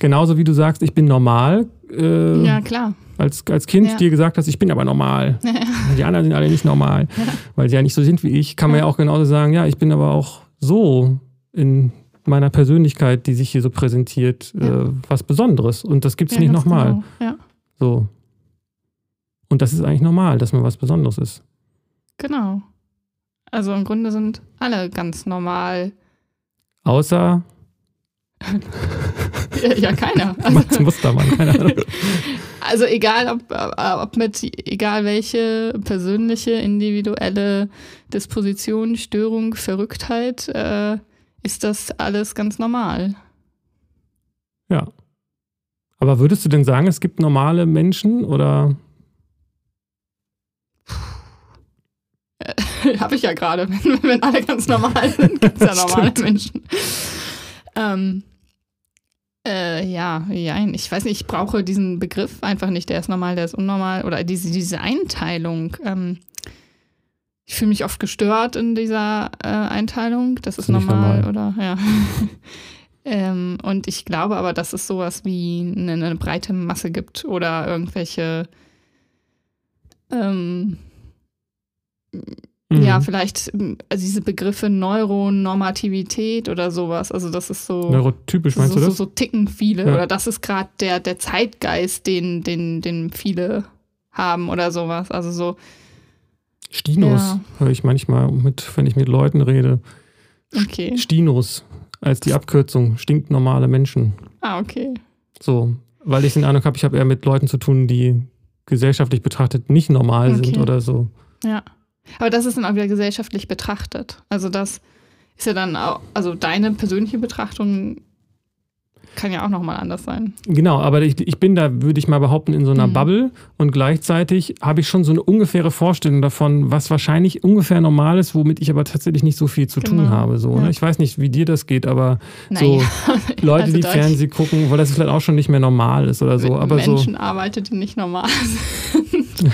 Genauso wie du sagst, ich bin normal, äh, Ja, klar. als, als Kind Ja. dir gesagt hast, ich bin aber normal. Die anderen sind alle nicht normal, weil sie ja nicht so sind wie ich. Kann man ja Ja. auch genauso sagen, ja, ich bin aber auch so in meiner Persönlichkeit, die sich hier so präsentiert, Ja. äh, was Besonderes. Und das gibt es ja, nicht nochmal. Genau. Ja, So. Und das ist eigentlich normal, dass man was Besonderes ist. genau. Also im Grunde sind alle ganz normal. Außer ja, ja, keiner. Also, Max Mustermann, keine Ahnung. Also egal, ob, ob mit, egal welche persönliche, individuelle Disposition, Störung, Verrücktheit, äh, ist das alles ganz normal. Ja. Aber würdest du denn sagen, es gibt normale Menschen oder? Habe ich ja gerade. Wenn, wenn, alle ganz normal sind, gibt es ja normale. Menschen. Ähm, äh, ja, ja, ich weiß nicht, ich brauche diesen Begriff einfach nicht, der ist normal, der ist unnormal. Oder diese, diese Einteilung. Ähm, ich fühle mich oft gestört in dieser äh, Einteilung. Das ist, ist normal, normal, oder? Ja. ähm, und ich glaube aber, dass es sowas wie eine, eine breite Masse gibt oder irgendwelche ähm, ja, mhm. vielleicht also diese Begriffe Neuronormativität oder sowas. Also das ist so. Neurotypisch meinst so, du das? So, so ticken viele. Ja. Oder das ist gerade der, der Zeitgeist, den, den, den viele haben oder sowas. Also so. Stinos ja. höre ich manchmal, mit, wenn ich mit Leuten rede. Okay. Stinos als die Abkürzung. Stinknormale Menschen. Ah, okay. So, weil ich den Eindruck habe, ich habe eher mit Leuten zu tun, die gesellschaftlich betrachtet nicht normal okay. sind oder so. Ja. Aber das ist dann auch wieder gesellschaftlich betrachtet. Also das ist ja dann auch, also deine persönliche Betrachtung kann ja auch nochmal anders sein. Genau, aber ich, ich bin da, würde ich mal behaupten, in so einer mhm. Bubble und gleichzeitig habe ich schon so eine ungefähre Vorstellung davon, was wahrscheinlich ungefähr normal ist, womit ich aber tatsächlich nicht so viel zu genau. tun habe. So, ne? ja. Ich weiß nicht, wie dir das geht, aber naja. so Leute, also die Fernsehen gucken, weil das vielleicht auch schon nicht mehr normal ist oder so. Aber Menschen so, arbeitet, die nicht normal sind.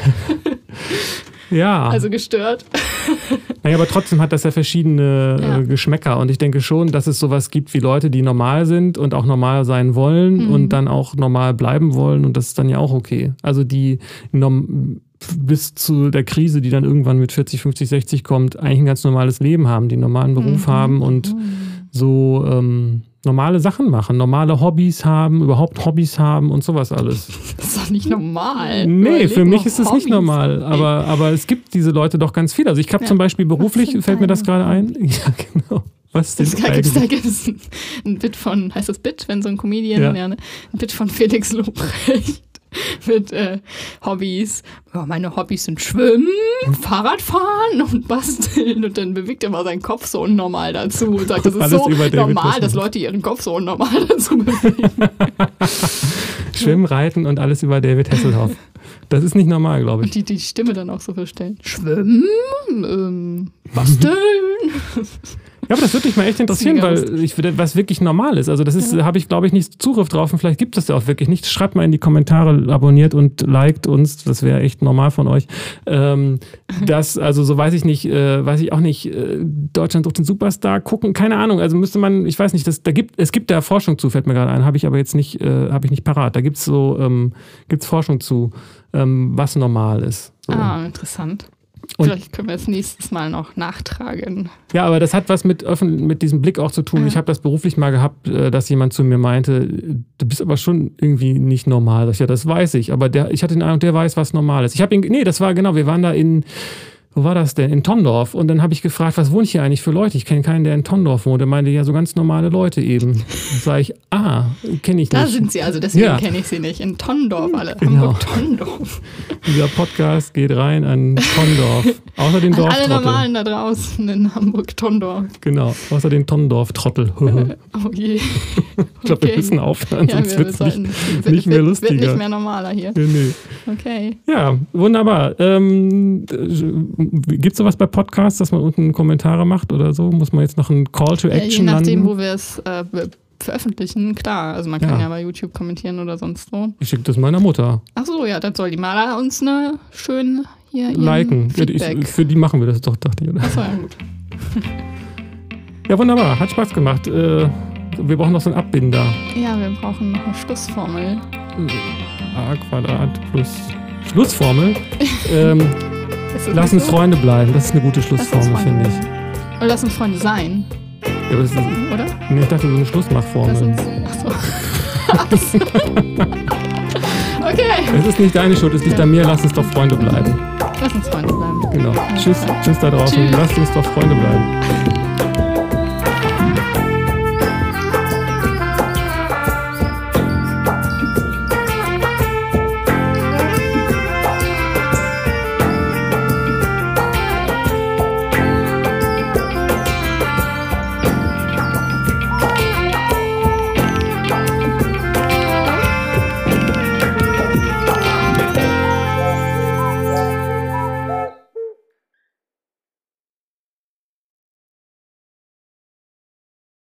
Ja. Also gestört. Naja, aber trotzdem hat das ja verschiedene äh, ja. Geschmäcker. Und ich denke schon, dass es sowas gibt wie Leute, die normal sind und auch normal sein wollen mhm. und dann auch normal bleiben wollen. Und das ist dann ja auch okay. Also die bis zu der Krise, die dann irgendwann mit 40, 50, 60 kommt, eigentlich ein ganz normales Leben haben, die einen normalen Beruf mhm. haben und mhm. So ähm, normale Sachen machen, normale Hobbys haben, überhaupt Hobbys haben und sowas alles. Das ist doch nicht normal. Nee, Überleg für mich ist es nicht normal. Aber, aber es gibt diese Leute doch ganz viele. Also ich habe ja. zum Beispiel beruflich, fällt mir das gerade ein. Ja, genau. Was denn da gibt ein, ein Bit von, heißt das Bit, wenn so ein Comedian, ja. ja ne? ein Bit von Felix Lobrecht mit äh, Hobbys. Ja, meine Hobbys sind Schwimmen, Fahrradfahren und Basteln. Und dann bewegt er mal seinen Kopf so unnormal dazu und sagt, das ist so normal, dass Leute ihren Kopf so unnormal dazu bewegen. Schwimmen, Reiten und alles über David Hasselhoff. Das ist nicht normal, glaube ich. Und die, die Stimme dann auch so verstellen. Schwimmen, ähm, basteln. Ja, aber das würde mich mal echt interessieren, weil ich was wirklich normal ist. Also das ist, ja. habe ich glaube ich nicht Zugriff drauf und vielleicht gibt es das ja auch wirklich nicht. Schreibt mal in die Kommentare, abonniert und liked uns, das wäre echt normal von euch. Ähm, das, also so weiß ich nicht, äh, weiß ich auch nicht, äh, Deutschland sucht den Superstar gucken, keine Ahnung. Also müsste man, ich weiß nicht, das, da gibt, es gibt da Forschung zu, fällt mir gerade ein, habe ich aber jetzt nicht, äh, habe ich nicht parat. Da gibt es so, ähm, gibt es Forschung zu, ähm, was normal ist. So. Ah, interessant. Und Vielleicht können wir es nächstes Mal noch nachtragen. Ja, aber das hat was mit, mit diesem Blick auch zu tun. Ja. Ich habe das beruflich mal gehabt, äh, dass jemand zu mir meinte, du bist aber schon irgendwie nicht normal. Ja, das weiß ich. Aber der, ich hatte den Eindruck, der weiß, was normal ist. Ich habe ihn, nee, das war genau, wir waren da in, wo war das denn? In Tondorf. Und dann habe ich gefragt, was wohnt hier eigentlich für Leute? Ich kenne keinen, der in Tondorf wohnt. Er meinte, ja, so ganz normale Leute eben. Da sage ich, ah, kenne ich nicht. Da sind sie, also deswegen ja. kenne ich sie nicht. In Tondorf alle. Genau. Hamburg-Tondorf. Dieser Podcast geht rein an Tondorf. Außer den Dorf. Alle normalen da draußen in Hamburg-Tondorf. Genau, außer den Tondorf-Trottel. oh je. ich glaube, okay. wir müssen aufhören, sonst ja, wird es nicht, nicht wird, mehr lustiger. Wird nicht mehr normaler hier. Nee, nee. Okay. Ja, wunderbar. Ähm, Gibt es sowas bei Podcasts, dass man unten Kommentare macht oder so? Muss man jetzt noch einen Call to Action ja, Je nachdem, landen? wo wir es äh, veröffentlichen, klar. Also man kann ja. ja bei YouTube kommentieren oder sonst wo. Ich schicke das meiner Mutter. Ach so, ja, dann soll die Maler uns eine schön hier liken. Ich, für die machen wir das doch, dachte ich. Oder? Achso, ja gut. ja, wunderbar. Hat Spaß gemacht. Äh, wir brauchen noch so einen Abbinder. Ja, wir brauchen noch eine Schlussformel. A Quadrat plus Schlussformel. ähm, Lass uns Freunde bleiben. Das ist eine gute Schlussformel, finde ich. Oder lass uns Freunde sein. Ja, aber das ist, Oder? Nee, ich dachte so eine Schlussmachformel. Achso. okay. Es ist nicht deine Schuld, es liegt an mir. Lass uns doch Freunde bleiben. Lass uns Freunde bleiben. Genau. Tschüss, tschüss da draußen. Tschüss. Lasst uns doch Freunde bleiben.